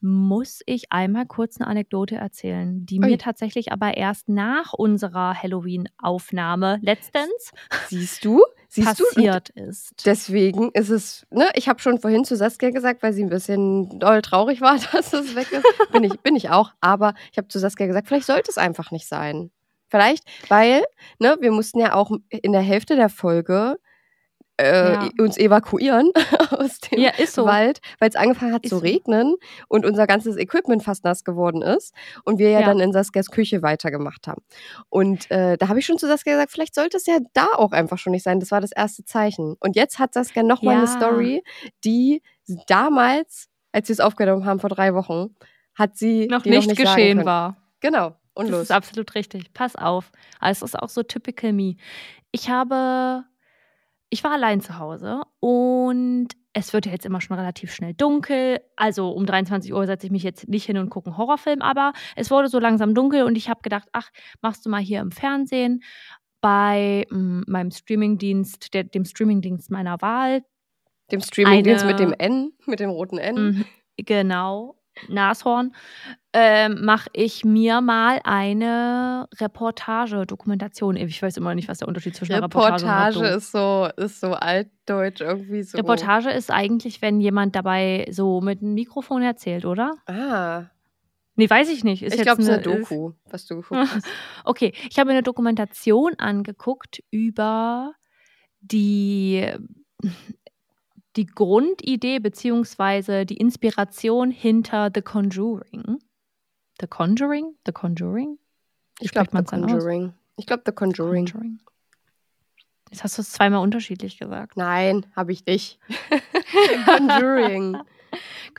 muss ich einmal kurz eine Anekdote erzählen, die Ui. mir tatsächlich aber erst nach unserer Halloween-Aufnahme letztens Siehst du? Siehst du? passiert ist. Deswegen ist es, ne, ich habe schon vorhin zu Saskia gesagt, weil sie ein bisschen doll traurig war, (laughs) dass es weg ist. bin, ich, bin ich auch. Aber ich habe zu Saskia gesagt, vielleicht sollte es einfach nicht sein. Vielleicht, weil, ne, wir mussten ja auch in der Hälfte der Folge äh, Ja. uns evakuieren (laughs) aus dem Ja, ist so. Wald, weil es angefangen hat Ist zu so. regnen und unser ganzes Equipment fast nass geworden ist und wir ja, Ja. dann in Saskias Küche weitergemacht haben. Und äh, da habe ich schon zu Saskia gesagt, vielleicht sollte es ja da auch einfach schon nicht sein. Das war das erste Zeichen. Und jetzt hat Saskia nochmal Ja. eine Story, die damals, als wir es aufgenommen haben vor drei Wochen, hat sie noch nicht, noch nicht geschehen war. Genau. Und Das los. ist absolut richtig. Pass auf. Also Es ist auch so typical me. Ich habe, ich war allein zu Hause und es wird ja jetzt immer schon relativ schnell dunkel. Also um 23 Uhr setze ich mich jetzt nicht hin und gucke einen Horrorfilm, aber es wurde so langsam dunkel und ich habe gedacht, ach, machst du mal hier im Fernsehen bei mm, meinem Streamingdienst, der, dem Streamingdienst meiner Wahl. dem Streamingdienst mit dem N, mit dem roten N. Mhm, genau, Nashorn, ähm, mache ich mir mal eine Reportage, Dokumentation. Ich weiß immer nicht, was der Unterschied zwischen einer Reportage, Reportage einer ist so, ist so altdeutsch irgendwie so. Reportage ist eigentlich, wenn jemand dabei so mit einem Mikrofon erzählt, oder? Ah, Nee, weiß ich nicht. Ist ich glaube, es ist eine eine- Doku, was du geguckt (laughs) hast. Okay, ich habe mir eine Dokumentation angeguckt über die, die Grundidee beziehungsweise die Inspiration hinter The Conjuring. The Conjuring? The Conjuring? Ich glaube, The? Conjuring. Ich glaube, The Conjuring. Conjuring. Jetzt hast du es zweimal unterschiedlich gesagt. Nein, habe ich nicht. (laughs) Conjuring.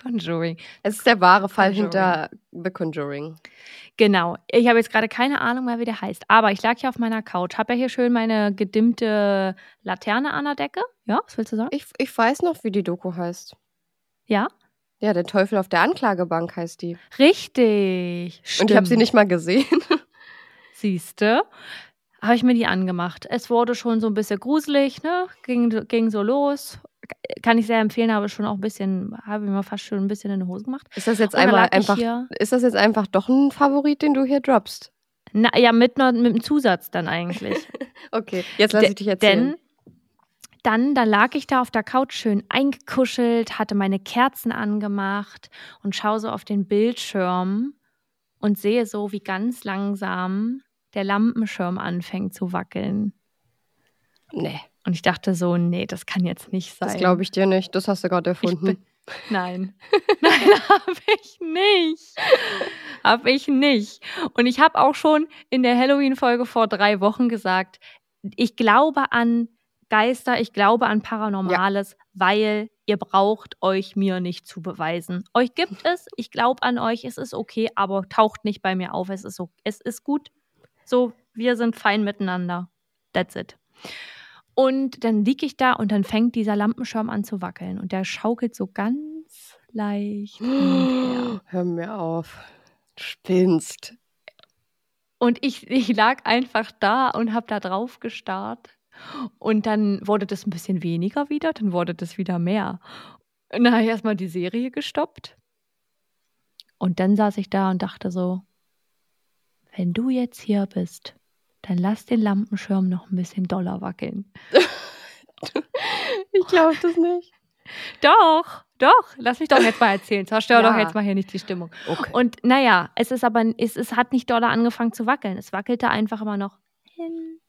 Conjuring. Es ist der wahre Fall Conjuring. hinter The Conjuring. Genau. Ich habe jetzt gerade keine Ahnung mehr, wie der heißt. Aber ich lag hier auf meiner Couch, habe ja hier schön meine gedimmte Laterne an der Decke. Ja, was willst du sagen? Ich, ich weiß noch, wie die Doku heißt. Ja? Ja, der Teufel auf der Anklagebank heißt die. Richtig. Und ich habe sie nicht mal gesehen. (laughs) Siehste, habe ich mir die angemacht. Es wurde schon so ein bisschen gruselig, ne? Ging, ging so los. Kann ich sehr empfehlen, habe schon auch ein bisschen, habe ich mir fast schon ein bisschen in die Hose gemacht. Ist das jetzt einmal einfach, ist das jetzt einfach doch ein Favorit, den du hier droppst? Na, ja, mit, mit einem Zusatz dann eigentlich. (laughs) Okay, jetzt lass ich dich erzählen. Denn dann, da lag ich da auf der Couch schön eingekuschelt, hatte meine Kerzen angemacht und schaue so auf den Bildschirm und sehe so, wie ganz langsam der Lampenschirm anfängt zu wackeln. nee, Und ich dachte so, nee, das kann jetzt nicht sein. das glaube ich dir nicht. Das hast du gerade erfunden. bin- (laughs) Nein. (laughs) Nein, habe ich nicht. Habe ich nicht. Und ich habe auch schon in der Halloween-Folge vor drei Wochen gesagt, ich glaube an Geister, ich glaube an Paranormales, weil ihr braucht euch mir nicht zu beweisen. Euch gibt es, ich glaube an euch, es ist okay, aber taucht nicht bei mir auf, es ist, so, es ist gut. So, wir sind fein miteinander. That's it. Und dann liege ich da und dann fängt dieser Lampenschirm an zu wackeln und der schaukelt so ganz leicht. (gasps) Hör mir auf. Spinnst. Und ich, ich lag einfach da und habe da drauf gestarrt. Und dann wurde das ein bisschen weniger wieder, dann wurde das wieder mehr. Und dann habe ich erstmal die Serie gestoppt. Und dann saß ich da und dachte so, wenn du jetzt hier bist, dann lass den Lampenschirm noch ein bisschen doller wackeln. (laughs) Ich glaube das nicht. Doch, doch, lass mich doch jetzt mal erzählen. Zerstör (laughs) Ja. doch jetzt mal hier nicht die Stimmung. Okay. Und naja, es ist aber, es, es hat nicht doller angefangen zu wackeln. Es wackelte einfach immer noch hin,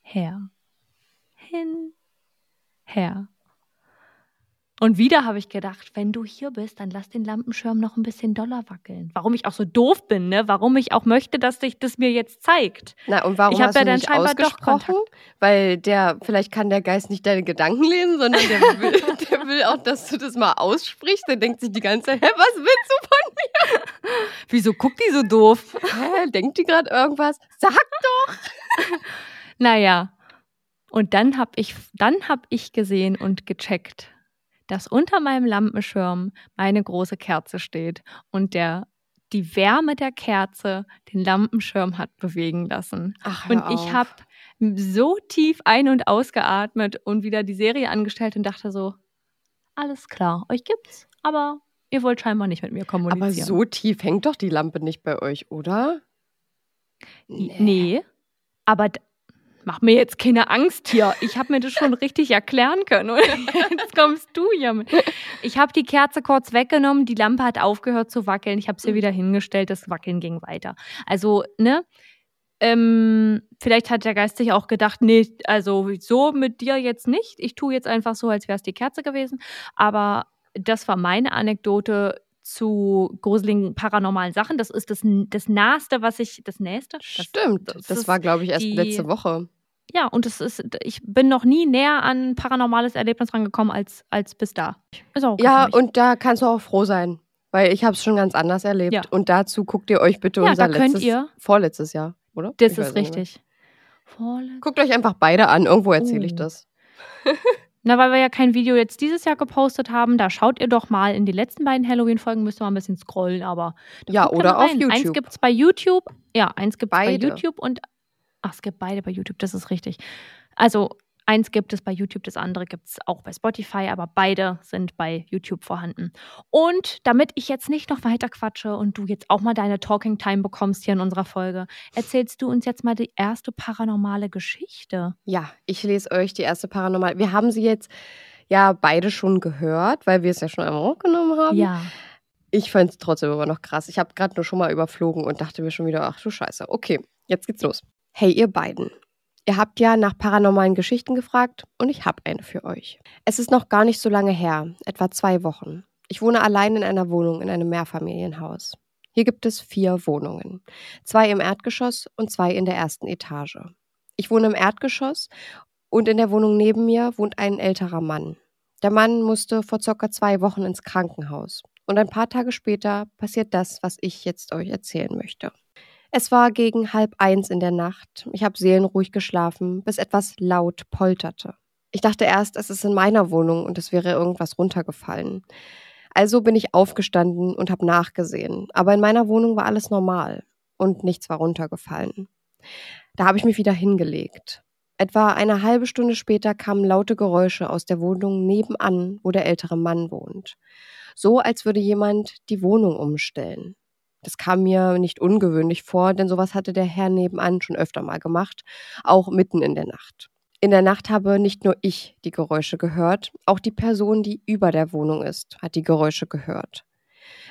her, hin, her. Und wieder habe ich gedacht, wenn du hier bist, dann lass den Lampenschirm noch ein bisschen doller wackeln. Warum ich auch so doof bin, ne? Warum ich auch möchte, dass sich das mir jetzt zeigt. Na, und warum Ich hast ja du dann nicht doch ausgesprochen? Weil der, vielleicht kann der Geist nicht deine Gedanken lesen, sondern der (laughs) will, der will auch, dass du das mal aussprichst. Der denkt sich die ganze Zeit, hä, was willst du von (laughs) Wieso guckt die so doof? mir? Hä, denkt die gerade irgendwas? Sag (laughs) Naja, und dann habe ich, dann hab ich gesehen und gecheckt, dass unter meinem Lampenschirm meine große Kerze steht und der, die Wärme der Kerze den Lampenschirm hat bewegen lassen. Ach, Und ich habe so tief ein- und ausgeatmet und wieder die Serie angestellt und dachte so, alles klar, euch gibt's, aber ihr wollt scheinbar nicht mit mir kommunizieren. Aber so tief hängt doch die Lampe nicht bei euch, oder? Nee. aber d- mach mir jetzt keine Angst hier. Ich habe mir das schon richtig erklären können. Und jetzt kommst du hier mit. Ich habe die Kerze kurz weggenommen, die Lampe hat aufgehört zu wackeln. Ich habe sie wieder hingestellt, das Wackeln ging weiter. Also, ne? Ähm, vielleicht hat der Geist sich auch gedacht, nee, also so mit dir jetzt nicht. Ich tue jetzt einfach so, als wäre es die Kerze gewesen. Aber das war meine Anekdote zu gruseligen paranormalen Sachen. Das ist das, das Naheste, was ich, das Nächste? Das, Stimmt. Das, ist war, glaube ich, erst die- letzte Woche. Ja, und es ist, ich bin noch nie näher an paranormales Erlebnis rangekommen als, als bis da. Ist auch okay Ja, und da kannst du auch froh sein, weil ich habe es schon ganz anders erlebt. Ja. Und dazu guckt ihr euch bitte Ja, unser letztes, ihr- vorletztes Jahr, oder? das Ich ist richtig. Guckt euch einfach beide an. Irgendwo erzähle ich Oh. das. (laughs) Na, weil wir ja kein Video jetzt dieses Jahr gepostet haben, da schaut ihr doch mal in die letzten beiden Halloween-Folgen, müsst ihr mal ein bisschen scrollen, aber. Ja, oder auf rein. YouTube. Eins gibt's bei YouTube. Ja, eins gibt's bei Beide. YouTube und. Ach, es gibt beide bei YouTube, das ist richtig. Also, eins gibt es bei YouTube, das andere gibt es auch bei Spotify, aber beide sind bei YouTube vorhanden. Und damit ich jetzt nicht noch weiter quatsche und du jetzt auch mal deine Talking Time bekommst hier in unserer Folge, erzählst du uns jetzt mal die erste paranormale Geschichte. Ja, ich lese euch die erste Paranormal. Wir haben sie jetzt ja beide schon gehört, weil wir es ja schon einmal aufgenommen haben. Ja. Ich fand es trotzdem immer noch krass. Ich habe gerade nur schon mal überflogen und dachte mir schon wieder, ach du Scheiße. Okay, jetzt geht's los. Hey, ihr beiden. Ihr habt ja nach paranormalen Geschichten gefragt und ich habe eine für euch. Es ist noch gar nicht so lange her, etwa zwei Wochen. Ich wohne allein in einer Wohnung in einem Mehrfamilienhaus. Hier gibt es vier Wohnungen. Zwei im Erdgeschoss und zwei in der ersten Etage. Ich wohne im Erdgeschoss und in der Wohnung neben mir wohnt ein älterer Mann. Der Mann musste vor circa zwei Wochen ins Krankenhaus. Und ein paar Tage später passiert das, was ich jetzt euch erzählen möchte. Es war gegen halb eins in der Nacht. Ich habe seelenruhig geschlafen, bis etwas laut polterte. Ich dachte erst, es ist in meiner Wohnung und es wäre irgendwas runtergefallen. Also bin ich aufgestanden und habe nachgesehen. Aber in meiner Wohnung war alles normal und nichts war runtergefallen. Da habe ich mich wieder hingelegt. Etwa eine halbe Stunde später kamen laute Geräusche aus der Wohnung nebenan, wo der ältere Mann wohnt. So als würde jemand die Wohnung umstellen. Das kam mir nicht ungewöhnlich vor, denn sowas hatte der Herr nebenan schon öfter mal gemacht, auch mitten in der Nacht. In der Nacht habe nicht nur ich die Geräusche gehört, auch die Person, die über der Wohnung ist, hat die Geräusche gehört.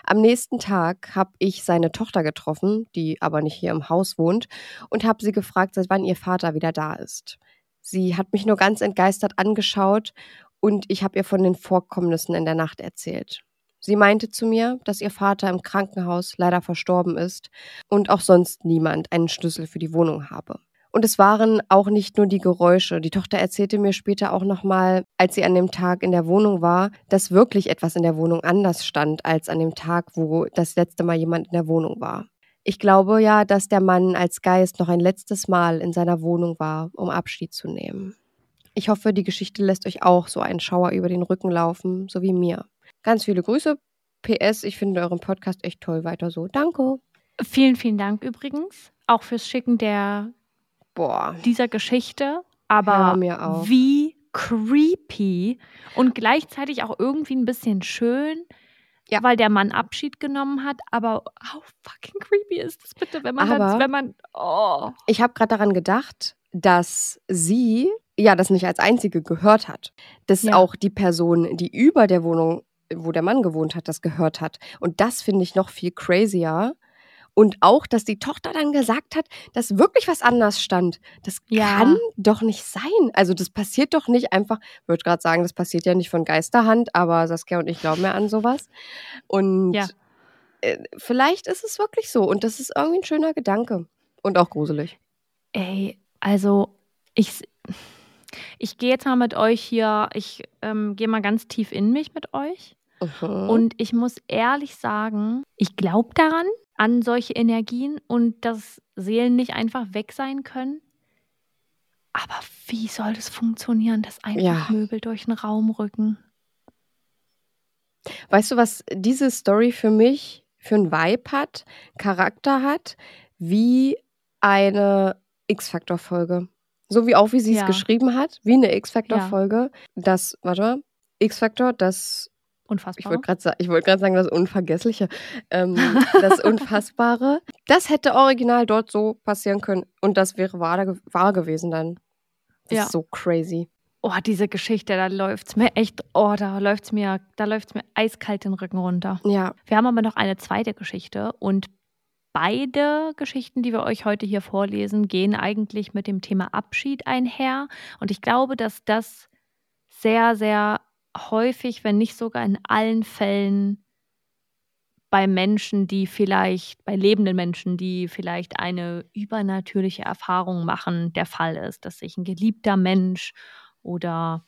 Am nächsten Tag habe ich seine Tochter getroffen, die aber nicht hier im Haus wohnt, und habe sie gefragt, seit wann ihr Vater wieder da ist. Sie hat mich nur ganz entgeistert angeschaut und ich habe ihr von den Vorkommnissen in der Nacht erzählt. Sie meinte zu mir, dass ihr Vater im Krankenhaus leider verstorben ist und auch sonst niemand einen Schlüssel für die Wohnung habe. Und es waren auch nicht nur die Geräusche. Die Tochter erzählte mir später auch nochmal, als sie an dem Tag in der Wohnung war, dass wirklich etwas in der Wohnung anders stand als an dem Tag, wo das letzte Mal jemand in der Wohnung war. Ich glaube ja, dass der Mann als Geist noch ein letztes Mal in seiner Wohnung war, um Abschied zu nehmen. Ich hoffe, die Geschichte lässt euch auch so einen Schauer über den Rücken laufen, so wie mir. Ganz viele Grüße. PS, ich finde euren Podcast echt toll. Weiter so. Danke. Vielen, vielen Dank übrigens. Auch fürs Schicken der, Boah. dieser Geschichte. Aber auf. wie creepy und gleichzeitig auch irgendwie ein bisschen schön, Ja. weil der Mann Abschied genommen hat. Aber how fucking creepy ist das bitte, wenn man, Aber- wenn man, oh. Ich habe gerade daran gedacht, dass sie ja das nicht als einzige gehört hat. Dass Ja. auch die Person, die über der Wohnung, wo der Mann gewohnt hat, das gehört hat. Und das finde ich noch viel crazier. Und auch, dass die Tochter dann gesagt hat, dass wirklich was anders stand. Das Ja. kann doch nicht sein. Also das passiert doch nicht einfach, ich würde gerade sagen, das passiert ja nicht von Geisterhand, aber Saskia und ich glauben ja an sowas. Und Ja. äh, vielleicht ist es wirklich so. Und das ist irgendwie ein schöner Gedanke. Und auch gruselig. Ey, also ich, ich gehe jetzt mal mit euch hier, ich ähm, gehe mal ganz tief in mich mit euch. Und ich muss ehrlich sagen, ich glaube daran, an solche Energien und dass Seelen nicht einfach weg sein können. Aber wie soll das funktionieren, dass einfach Ja. Möbel durch den Raum rücken? Weißt du, was diese Story für mich für einen Vibe hat, Charakter hat, wie eine X-Factor-Folge. So wie auch, wie sie es Ja. geschrieben hat, wie eine X-Factor-Folge. Das, warte mal, X-Factor, das ich Unfassbar. wollte gerade sa ich gerade sagen, das Unvergessliche, ähm, das (laughs) Unfassbare. Das hätte original dort so passieren können und das wäre wahr, ge- wahr gewesen dann. Das Ja. ist so crazy. Oh, diese Geschichte, da läuft's mir echt, oh, da läuft's mir, da läuft's mir eiskalt den Rücken runter. Ja, Wir haben aber noch eine zweite Geschichte und beide Geschichten, die wir euch heute hier vorlesen, gehen eigentlich mit dem Thema Abschied einher. Und ich glaube, dass das sehr, sehr häufig, wenn nicht sogar in allen Fällen bei Menschen, die vielleicht, bei lebenden Menschen, die vielleicht eine übernatürliche Erfahrung machen, der Fall ist, dass sich ein geliebter Mensch oder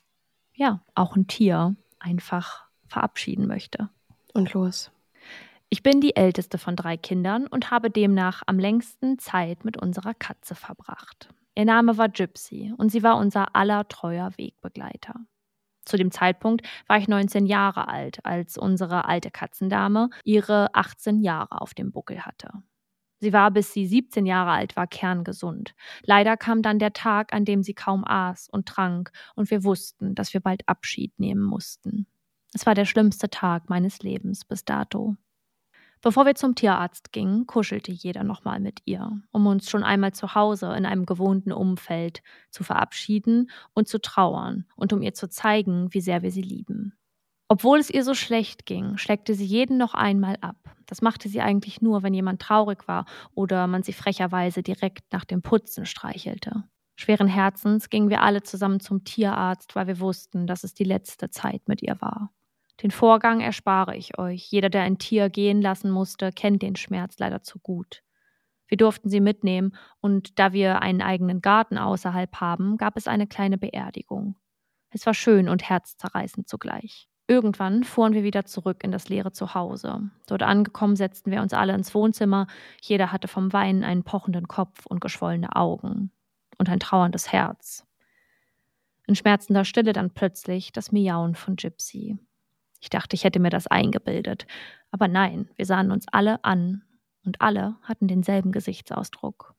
ja, auch ein Tier einfach verabschieden möchte. und los. Ich bin die älteste von drei Kindern und habe demnach am längsten Zeit mit unserer Katze verbracht. Ihr Name war Gypsy und sie war unser aller treuer Wegbegleiter. Zu dem Zeitpunkt war ich 19 Jahre alt, als unsere alte Katzendame ihre 18 Jahre auf dem Buckel hatte. Sie war, bis sie 17 Jahre alt war, kerngesund. Leider kam dann der Tag, an dem sie kaum aß und trank, und wir wussten, dass wir bald Abschied nehmen mussten. Es war der schlimmste Tag meines Lebens bis dato. Bevor wir zum Tierarzt gingen, kuschelte jeder nochmal mit ihr, um uns schon einmal zu Hause in einem gewohnten Umfeld zu verabschieden und zu trauern und um ihr zu zeigen, wie sehr wir sie lieben. Obwohl es ihr so schlecht ging, schleckte sie jeden noch einmal ab. Das machte sie eigentlich nur, wenn jemand traurig war oder man sie frecherweise direkt nach dem Putzen streichelte. Schweren Herzens gingen wir alle zusammen zum Tierarzt, weil wir wussten, dass es die letzte Zeit mit ihr war. Den Vorgang erspare ich euch. Jeder, der ein Tier gehen lassen musste, kennt den Schmerz leider zu gut. Wir durften sie mitnehmen und da wir einen eigenen Garten außerhalb haben, gab es eine kleine Beerdigung. Es war schön und herzzerreißend zugleich. Irgendwann fuhren wir wieder zurück in das leere Zuhause. Dort angekommen setzten wir uns alle ins Wohnzimmer. Jeder hatte vom Weinen einen pochenden Kopf und geschwollene Augen und ein trauerndes Herz. In schmerzender Stille dann plötzlich das Miauen von Gypsy. Ich dachte, ich hätte mir das eingebildet. Aber nein, wir sahen uns alle an und alle hatten denselben Gesichtsausdruck.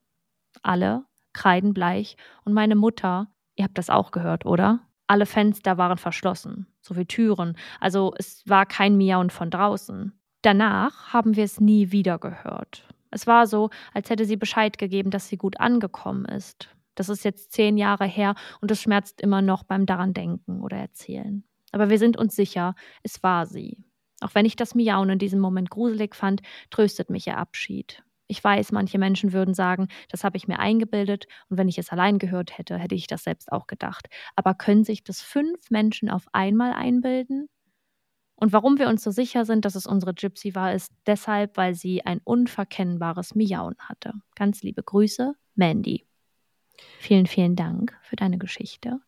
Alle kreidenbleich und meine Mutter, ihr habt das auch gehört, oder? Alle Fenster waren verschlossen, sowie Türen, also es war kein Miauen von draußen. Danach haben wir es nie wieder gehört. Es war so, als hätte sie Bescheid gegeben, dass sie gut angekommen ist. Das ist jetzt zehn Jahre her und es schmerzt immer noch beim daran denken oder erzählen. Aber wir sind uns sicher, es war sie. Auch wenn ich das Miauen in diesem Moment gruselig fand, tröstet mich ihr Abschied. Ich weiß, manche Menschen würden sagen, das habe ich mir eingebildet und wenn ich es allein gehört hätte, hätte ich das selbst auch gedacht. Aber können sich das fünf Menschen auf einmal einbilden? Und warum wir uns so sicher sind, dass es unsere Gypsy war, ist deshalb, weil sie ein unverkennbares Miauen hatte. Ganz liebe Grüße, Mandy. Vielen, vielen Dank für deine Geschichte.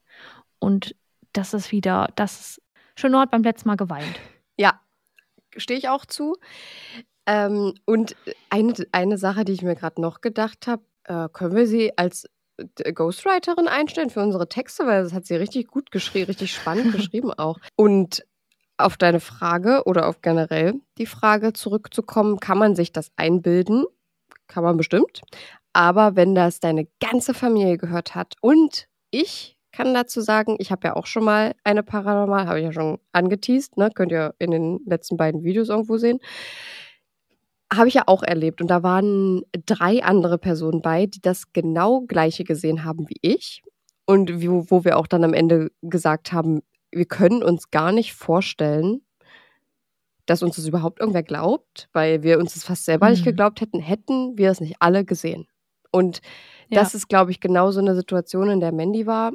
Und das ist wieder, das ist. Chanot hat beim letzten Mal geweint. Ja, stehe ich auch zu. Ähm, und eine, eine Sache, die ich mir gerade noch gedacht habe, äh, können wir sie als äh, Ghostwriterin einstellen für unsere Texte, weil das hat sie richtig gut geschrieben, richtig spannend (laughs) geschrieben auch. Und auf deine Frage oder auf generell die Frage zurückzukommen, kann man sich das einbilden? Kann man bestimmt. Aber wenn das deine ganze Familie gehört hat und ich kann dazu sagen, ich habe ja auch schon mal eine Paranormal, habe ich ja schon angeteased, ne? könnt ihr in den letzten beiden Videos irgendwo sehen. Habe ich ja auch erlebt. Und da waren drei andere Personen bei, die das genau gleiche gesehen haben wie ich. Und wo, wo wir auch dann am Ende gesagt haben, wir können uns gar nicht vorstellen, dass uns das überhaupt irgendwer glaubt, weil wir uns das fast selber nicht Mhm. geglaubt hätten, hätten wir es nicht alle gesehen. Und das ist, glaube ich, genau so eine Situation, in der Mandy war.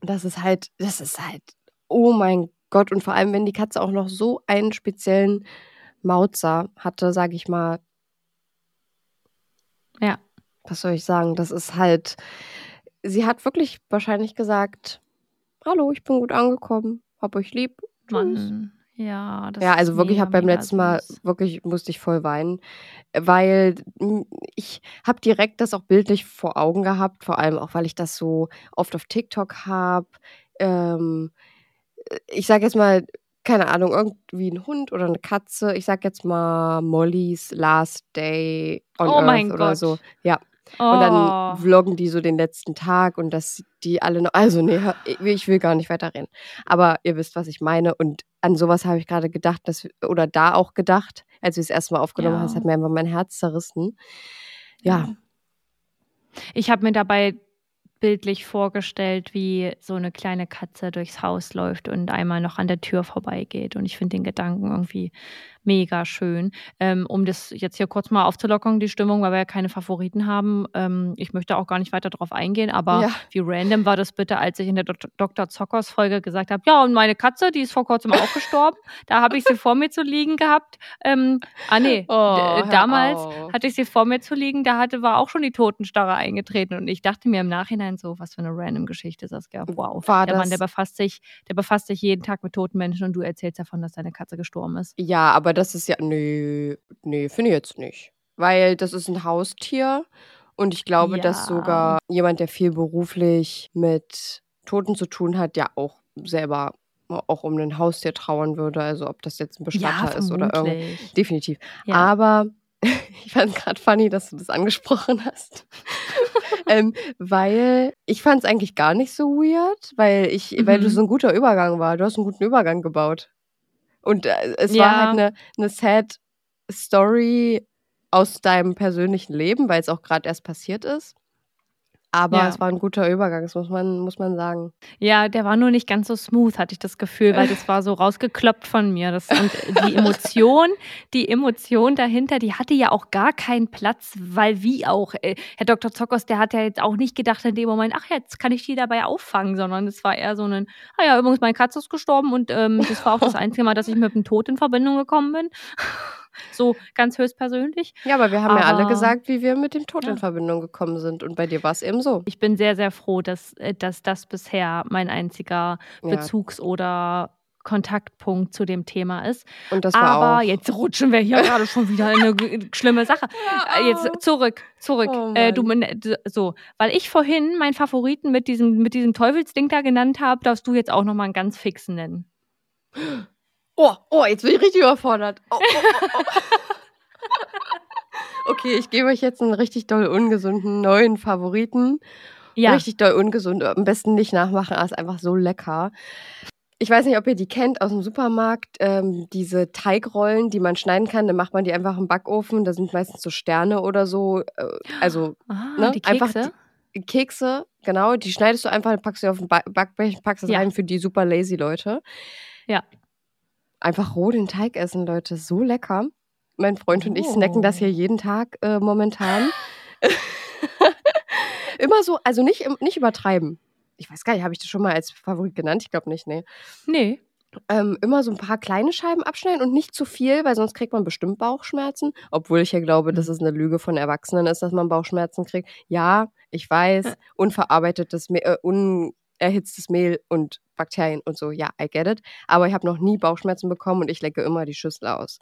Das ist halt, das ist halt, oh mein Gott. Und vor allem, wenn die Katze auch noch so einen speziellen Mauzer hatte, sage ich mal. Ja. Was soll ich sagen? Das ist halt, sie hat wirklich wahrscheinlich gesagt, hallo, ich bin gut angekommen, hab euch lieb. Tschüss. Mann. Ja, das Ja, also wirklich, ich habe beim letzten Mal wirklich musste ich voll weinen, weil mm, ich habe direkt das auch bildlich vor Augen gehabt, vor allem auch, weil ich das so oft auf TikTok habe. Ähm, ich sage jetzt mal, keine Ahnung, irgendwie ein Hund oder eine Katze. Ich sage jetzt mal Mollys Last Day on Oh Earth mein oder Gott. so. Ja. Und Oh. dann vloggen die so den letzten Tag und dass die alle noch. Also, nee, ich will gar nicht weiter reden. Aber ihr wisst, was ich meine. Und an sowas habe ich gerade gedacht, dass, oder da auch gedacht, als wir es erstmal aufgenommen Ja. haben, hat mir einfach mein Herz zerrissen. Ja, Ich habe mir dabei bildlich vorgestellt, wie so eine kleine Katze durchs Haus läuft und einmal noch an der Tür vorbeigeht. Und ich finde den Gedanken irgendwie mega schön. Ähm, um das jetzt hier kurz mal aufzulockern, die Stimmung, weil wir ja keine Favoriten haben. Ähm, ich möchte auch gar nicht weiter darauf eingehen, aber Ja. wie random war das bitte, als ich in der Dok- Dr. Zockers Folge gesagt habe, ja, und meine Katze, die ist vor kurzem auch gestorben. (laughs) Da habe ich sie vor mir zu liegen gehabt. Ähm, ah nee, Oh, damals auf. hatte ich sie vor mir zu liegen, da hatte, war auch schon die Totenstarre eingetreten. Und ich dachte mir im Nachhinein so, was für eine random Geschichte, Saskia. Wow. War der Mann, das- der befasst sich, der befasst sich jeden Tag mit toten Menschen und du erzählst davon, dass deine Katze gestorben ist. Ja, aber das ist ja. Nee, nee, finde ich jetzt nicht. Weil das ist ein Haustier und ich glaube, dass Ja. sogar jemand, der viel beruflich mit Toten zu tun hat, ja auch selber auch um ein Haustier trauern würde. Also ob das jetzt ein Bestatter ist oder irgendwas. vermutlich. Definitiv. Ja. Aber (laughs) ich fand es gerade funny, dass du das angesprochen hast. (laughs) ähm, weil ich fand es eigentlich gar nicht so weird, weil ich, weil Mhm. du so ein guter Übergang war. Du hast einen guten Übergang gebaut. Und äh, es Ja. war halt eine, eine sad Story aus deinem persönlichen Leben, weil es auch gerade erst passiert ist. Aber Ja. es war ein guter Übergang, das muss man, muss man sagen. Ja, der war nur nicht ganz so smooth, hatte ich das Gefühl, weil das war so rausgekloppt von mir. Das, und die Emotion, die Emotion dahinter, die hatte ja auch gar keinen Platz, weil wie auch, äh, Herr Dr. Zockers, der hat ja jetzt auch nicht gedacht in dem Moment, ach, jetzt kann ich die dabei auffangen, sondern es war eher so ein, ah ja, übrigens, meine Katze ist gestorben und ähm, das war auch das (laughs) einzige Mal, dass ich mit dem Tod in Verbindung gekommen bin. So ganz höchstpersönlich. Ja, aber wir haben ja alle Aber- gesagt, wie wir mit dem Tod Ja. in Verbindung gekommen sind. Und bei dir war es eben so. Ich bin sehr, sehr froh, dass, äh, dass das bisher mein einziger Ja. Bezugs- oder Kontaktpunkt zu dem Thema ist. Und das war Aber auch. jetzt rutschen wir hier gerade schon wieder in eine schlimme Sache. (laughs) Äh, Jetzt zurück, zurück. Oh äh, du, so, weil ich vorhin meinen Favoriten mit diesem, mit diesem Teufelsding da genannt habe, darfst du jetzt auch noch mal einen ganz fixen nennen. (gasps) (laughs) Oh, oh, jetzt bin ich richtig überfordert. Oh, oh, oh, oh. (laughs) okay, ich gebe euch jetzt einen richtig doll ungesunden neuen Favoriten. Ja, Richtig doll ungesund. Am besten nicht nachmachen, aber ist einfach so lecker. Ich weiß nicht, ob ihr die kennt aus dem Supermarkt. Ähm, diese Teigrollen, die man schneiden kann, dann macht man die einfach im Backofen. Da sind meistens so Sterne oder so. Äh, also ah, ne, die einfach Kekse. die Kekse, genau, die schneidest du einfach, packst du auf den Ba- Backblech, packst es Ja. rein für die super lazy Leute. Ja. Einfach roh den Teig essen, Leute. So lecker. Mein Freund und ich snacken das hier Oh. jeden Tag äh, momentan. (laughs) Immer so, also nicht, nicht übertreiben. Ich weiß gar nicht, habe ich das schon mal als Favorit genannt? Ich glaube nicht, nee. Nee. Ähm, immer so ein paar kleine Scheiben abschneiden und nicht zu viel, weil sonst kriegt man bestimmt Bauchschmerzen. Obwohl ich ja glaube, dass es eine Lüge von Erwachsenen ist, dass man Bauchschmerzen kriegt. Ja, ich weiß, unverarbeitetes, Me äh, unerhitztes Mehl und Bakterien und so, ja, I get it. Aber ich habe noch nie Bauchschmerzen bekommen und ich lecke immer die Schüssel aus.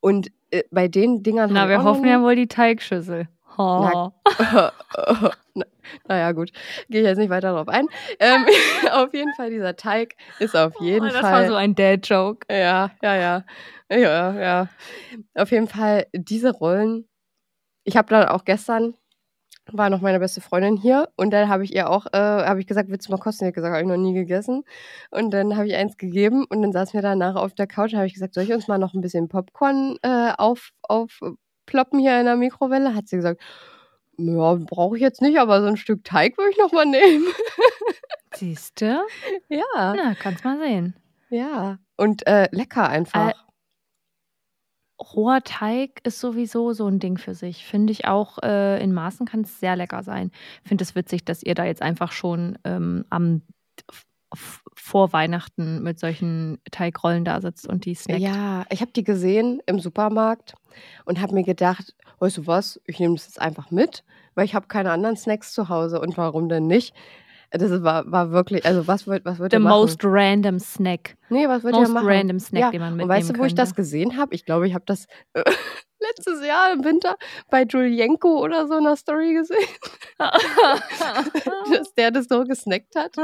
Und äh, bei den Dingern. Na, wir hoffen ja wohl die Teigschüssel. Oh. Na, (laughs) naja, gut. Gehe ich jetzt nicht weiter drauf ein. Ähm, (laughs) auf jeden Fall, dieser Teig ist auf jeden oh, das Fall. war so ein Dad-Joke. Ja, ja, ja. Ja, ja. Auf jeden Fall diese Rollen. Ich habe dann auch gestern war noch meine beste Freundin hier und dann habe ich ihr auch, äh, habe ich gesagt, willst du mal kosten? Die hat gesagt, habe ich noch nie gegessen. Und dann habe ich eins gegeben und dann saßen wir danach auf der Couch und habe ich gesagt, soll ich uns mal noch ein bisschen Popcorn äh, auf, aufploppen hier in der Mikrowelle? Hat sie gesagt, ja, brauche ich jetzt nicht, aber so ein Stück Teig würde ich noch mal (laughs) nehmen. Siehst du? ja, Na, kannst mal sehen. ja. Und äh, lecker einfach. Roher Teig ist sowieso so ein Ding für sich. Finde ich auch äh, in Maßen kann es sehr lecker sein. Finde es witzig, dass ihr da jetzt einfach schon ähm, am vor Weihnachten mit solchen Teigrollen da sitzt und die snackt. Ja, ich habe die gesehen im Supermarkt und habe mir gedacht, weißt du was, ich nehme das jetzt einfach mit, weil ich habe keine anderen Snacks zu Hause und warum denn nicht? Das war, war wirklich, also was wird, was wird The machen? most random snack. nee, was wird most machen? random Snack, ja. den man Und mitnehmen weißt du, wo ich das könnte. gesehen habe? Ich glaube, ich habe das äh, (laughs) letztes Jahr im Winter bei Julienko oder so in einer Story gesehen, (laughs) dass der das so gesnackt hat.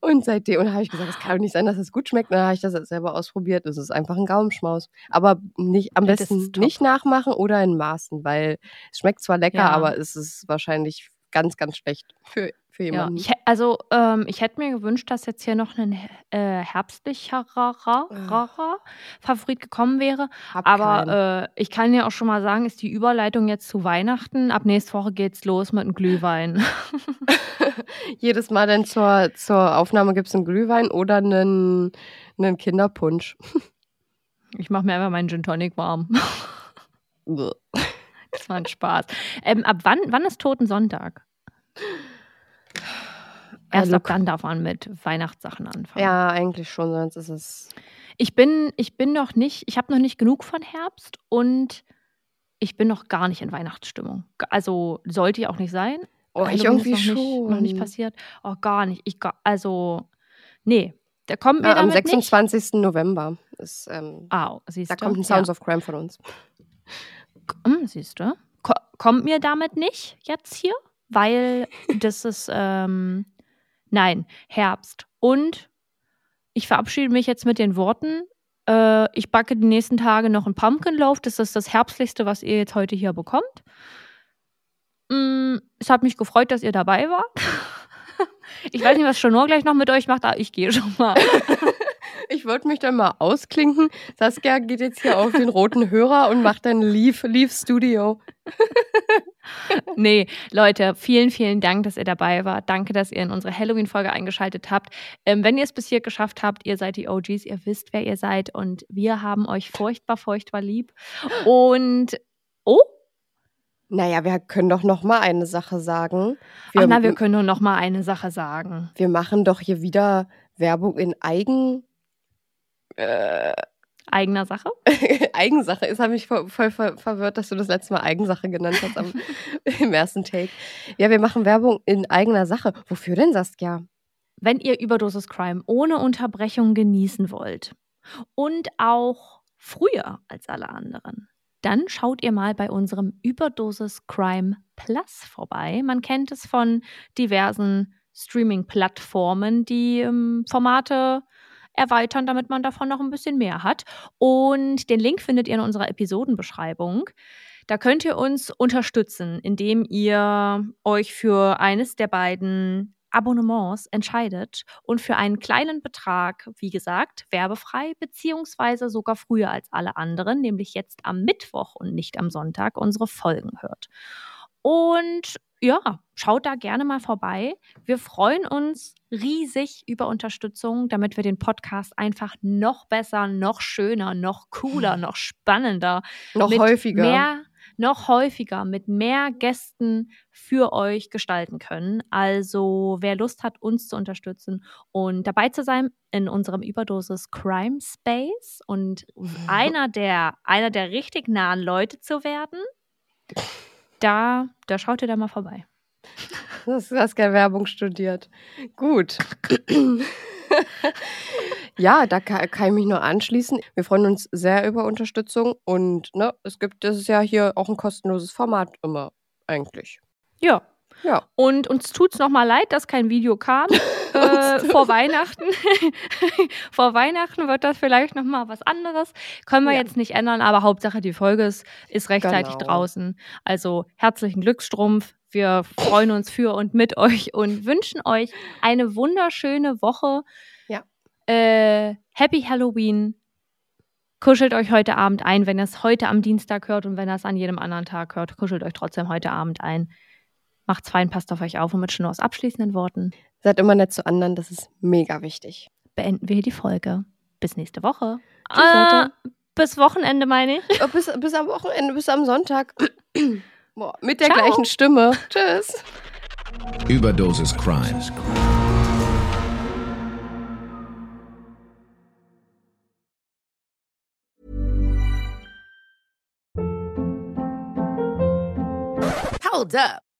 Und seitdem, und habe ich gesagt, es kann doch nicht sein, dass es gut schmeckt. Und dann habe ich das selber ausprobiert. Es ist einfach ein Gaumenschmaus. Aber nicht, am Das besten nicht nachmachen oder in Maßen, weil es schmeckt zwar lecker, Ja. aber es ist wahrscheinlich ganz, ganz schlecht für, für Ja, jemanden. ich, hä- also ähm, ich hätte mir gewünscht, dass jetzt hier noch ein äh, herbstlicherer Favorit gekommen wäre. Hab. Aber äh, ich kann ja auch schon mal sagen, ist die Überleitung jetzt zu Weihnachten. Ab nächste Woche geht's los mit einem Glühwein. (laughs) (laughs) Jedes Mal dann zur, zur Aufnahme gibt es einen Glühwein oder einen, einen Kinderpunsch. Ich mache mir einfach meinen Gin Tonic warm. (laughs) Das war ein Spaß. Ähm, ab wann, wann ist Toten Sonntag? Erst Also, ab dann darf man mit Weihnachtssachen anfangen. ja, eigentlich schon, sonst ist es. Ich bin, ich bin noch nicht, ich habe noch nicht genug von Herbst und ich bin noch gar nicht in Weihnachtsstimmung. Also sollte ja auch nicht sein. Oh, ich Halloween irgendwie ist noch schon. Nicht, noch nicht passiert. Oh, gar nicht. Ich, also, nee, der kommt mir Ja, am damit nicht. 26. November ist, ähm, Au, siehst da du? kommt ein Sounds of Crime von uns. Hm, siehst du? Ko kommt mir damit nicht jetzt hier, weil das ist, ähm, nein, Herbst. Und ich verabschiede mich jetzt mit den Worten, äh, ich backe die nächsten Tage noch einen Pumpkin Loaf. Das ist das Herbstlichste, was ihr jetzt heute hier bekommt. Mm, es hat mich gefreut, dass ihr dabei wart. (laughs) Ich weiß nicht, was Chanor gleich noch mit euch macht, aber ich gehe schon mal. (laughs) Ich wollte mich dann mal ausklinken. Saskia geht jetzt hier auf den roten Hörer und macht dann Leave, Leave Studio. Nee, Leute, vielen, vielen Dank, dass ihr dabei wart. Danke, dass ihr in unsere Halloween-Folge eingeschaltet habt. Ähm, wenn ihr es bis hier geschafft habt, ihr seid die OGs, ihr wisst, wer ihr seid und wir haben euch furchtbar, furchtbar lieb. Und, oh, Naja, wir können doch noch mal eine Sache sagen. ach na, wir können nur noch mal eine Sache sagen. wir machen doch hier wieder Werbung in Eigen. Äh, Eigener Sache. (laughs) Eigensache. Es hat mich voll, voll ver verwirrt, dass du das letzte Mal Eigensache genannt hast am, (laughs) im ersten Take. Ja, wir machen Werbung in eigener Sache. Wofür denn, Saskia? Wenn ihr Überdosis Crime ohne Unterbrechung genießen wollt und auch früher als alle anderen, dann schaut ihr mal bei unserem Überdosis Crime Plus vorbei. Man kennt es von diversen Streaming-Plattformen, die ähm, Formate erweitern, damit man davon noch ein bisschen mehr hat. Und den Link findet ihr in unserer Episodenbeschreibung. Da könnt ihr uns unterstützen, indem ihr euch für eines der beiden Abonnements entscheidet und für einen kleinen Betrag, wie gesagt, werbefrei, beziehungsweise sogar früher als alle anderen, nämlich jetzt am Mittwoch und nicht am Sonntag, unsere Folgen hört. Und ja, schaut da gerne mal vorbei. Wir freuen uns riesig über Unterstützung, damit wir den Podcast einfach noch besser, noch schöner, noch cooler, noch spannender Noch häufiger. Mehr, noch häufiger mit mehr Gästen für euch gestalten können. Also wer Lust hat, uns zu unterstützen und dabei zu sein in unserem Überdosis Crime Space und einer der, einer der richtig nahen Leute zu werden, da, da schaut ihr da mal vorbei. (laughs) Das ist Saskia Werbung studiert. Gut. (laughs) ja, da kann, kann ich mich nur anschließen. Wir freuen uns sehr über Unterstützung und ne, es gibt, das ist ja hier auch ein kostenloses Format immer eigentlich. Ja. Ja. Und uns tut's noch mal leid, dass kein Video kam (laughs) äh, vor Weihnachten. (laughs) vor Weihnachten wird das vielleicht noch mal was anderes. Können wir Ja. jetzt nicht ändern, aber Hauptsache die Folge ist, ist rechtzeitig Genau. draußen. Also herzlichen Glücksstrumpf. Wir freuen uns für und mit euch und wünschen euch eine wunderschöne Woche. Ja. Äh, Happy Halloween. Kuschelt euch heute Abend ein, wenn ihr es heute am Dienstag hört und wenn ihr es an jedem anderen Tag hört, kuschelt euch trotzdem heute Abend ein. Macht's fein, passt auf euch auf und mit schon aus abschließenden Worten Seid immer nett zu anderen, das ist mega wichtig. beenden wir hier die Folge. Bis nächste Woche. Tschüss, Äh, Leute. bis Wochenende, meine ich. Äh, Bis, bis am Wochenende, bis am Sonntag. (clears throat) Boah, mit der Ciao. gleichen Stimme. Tschüss. Überdosis Crime. Hold up.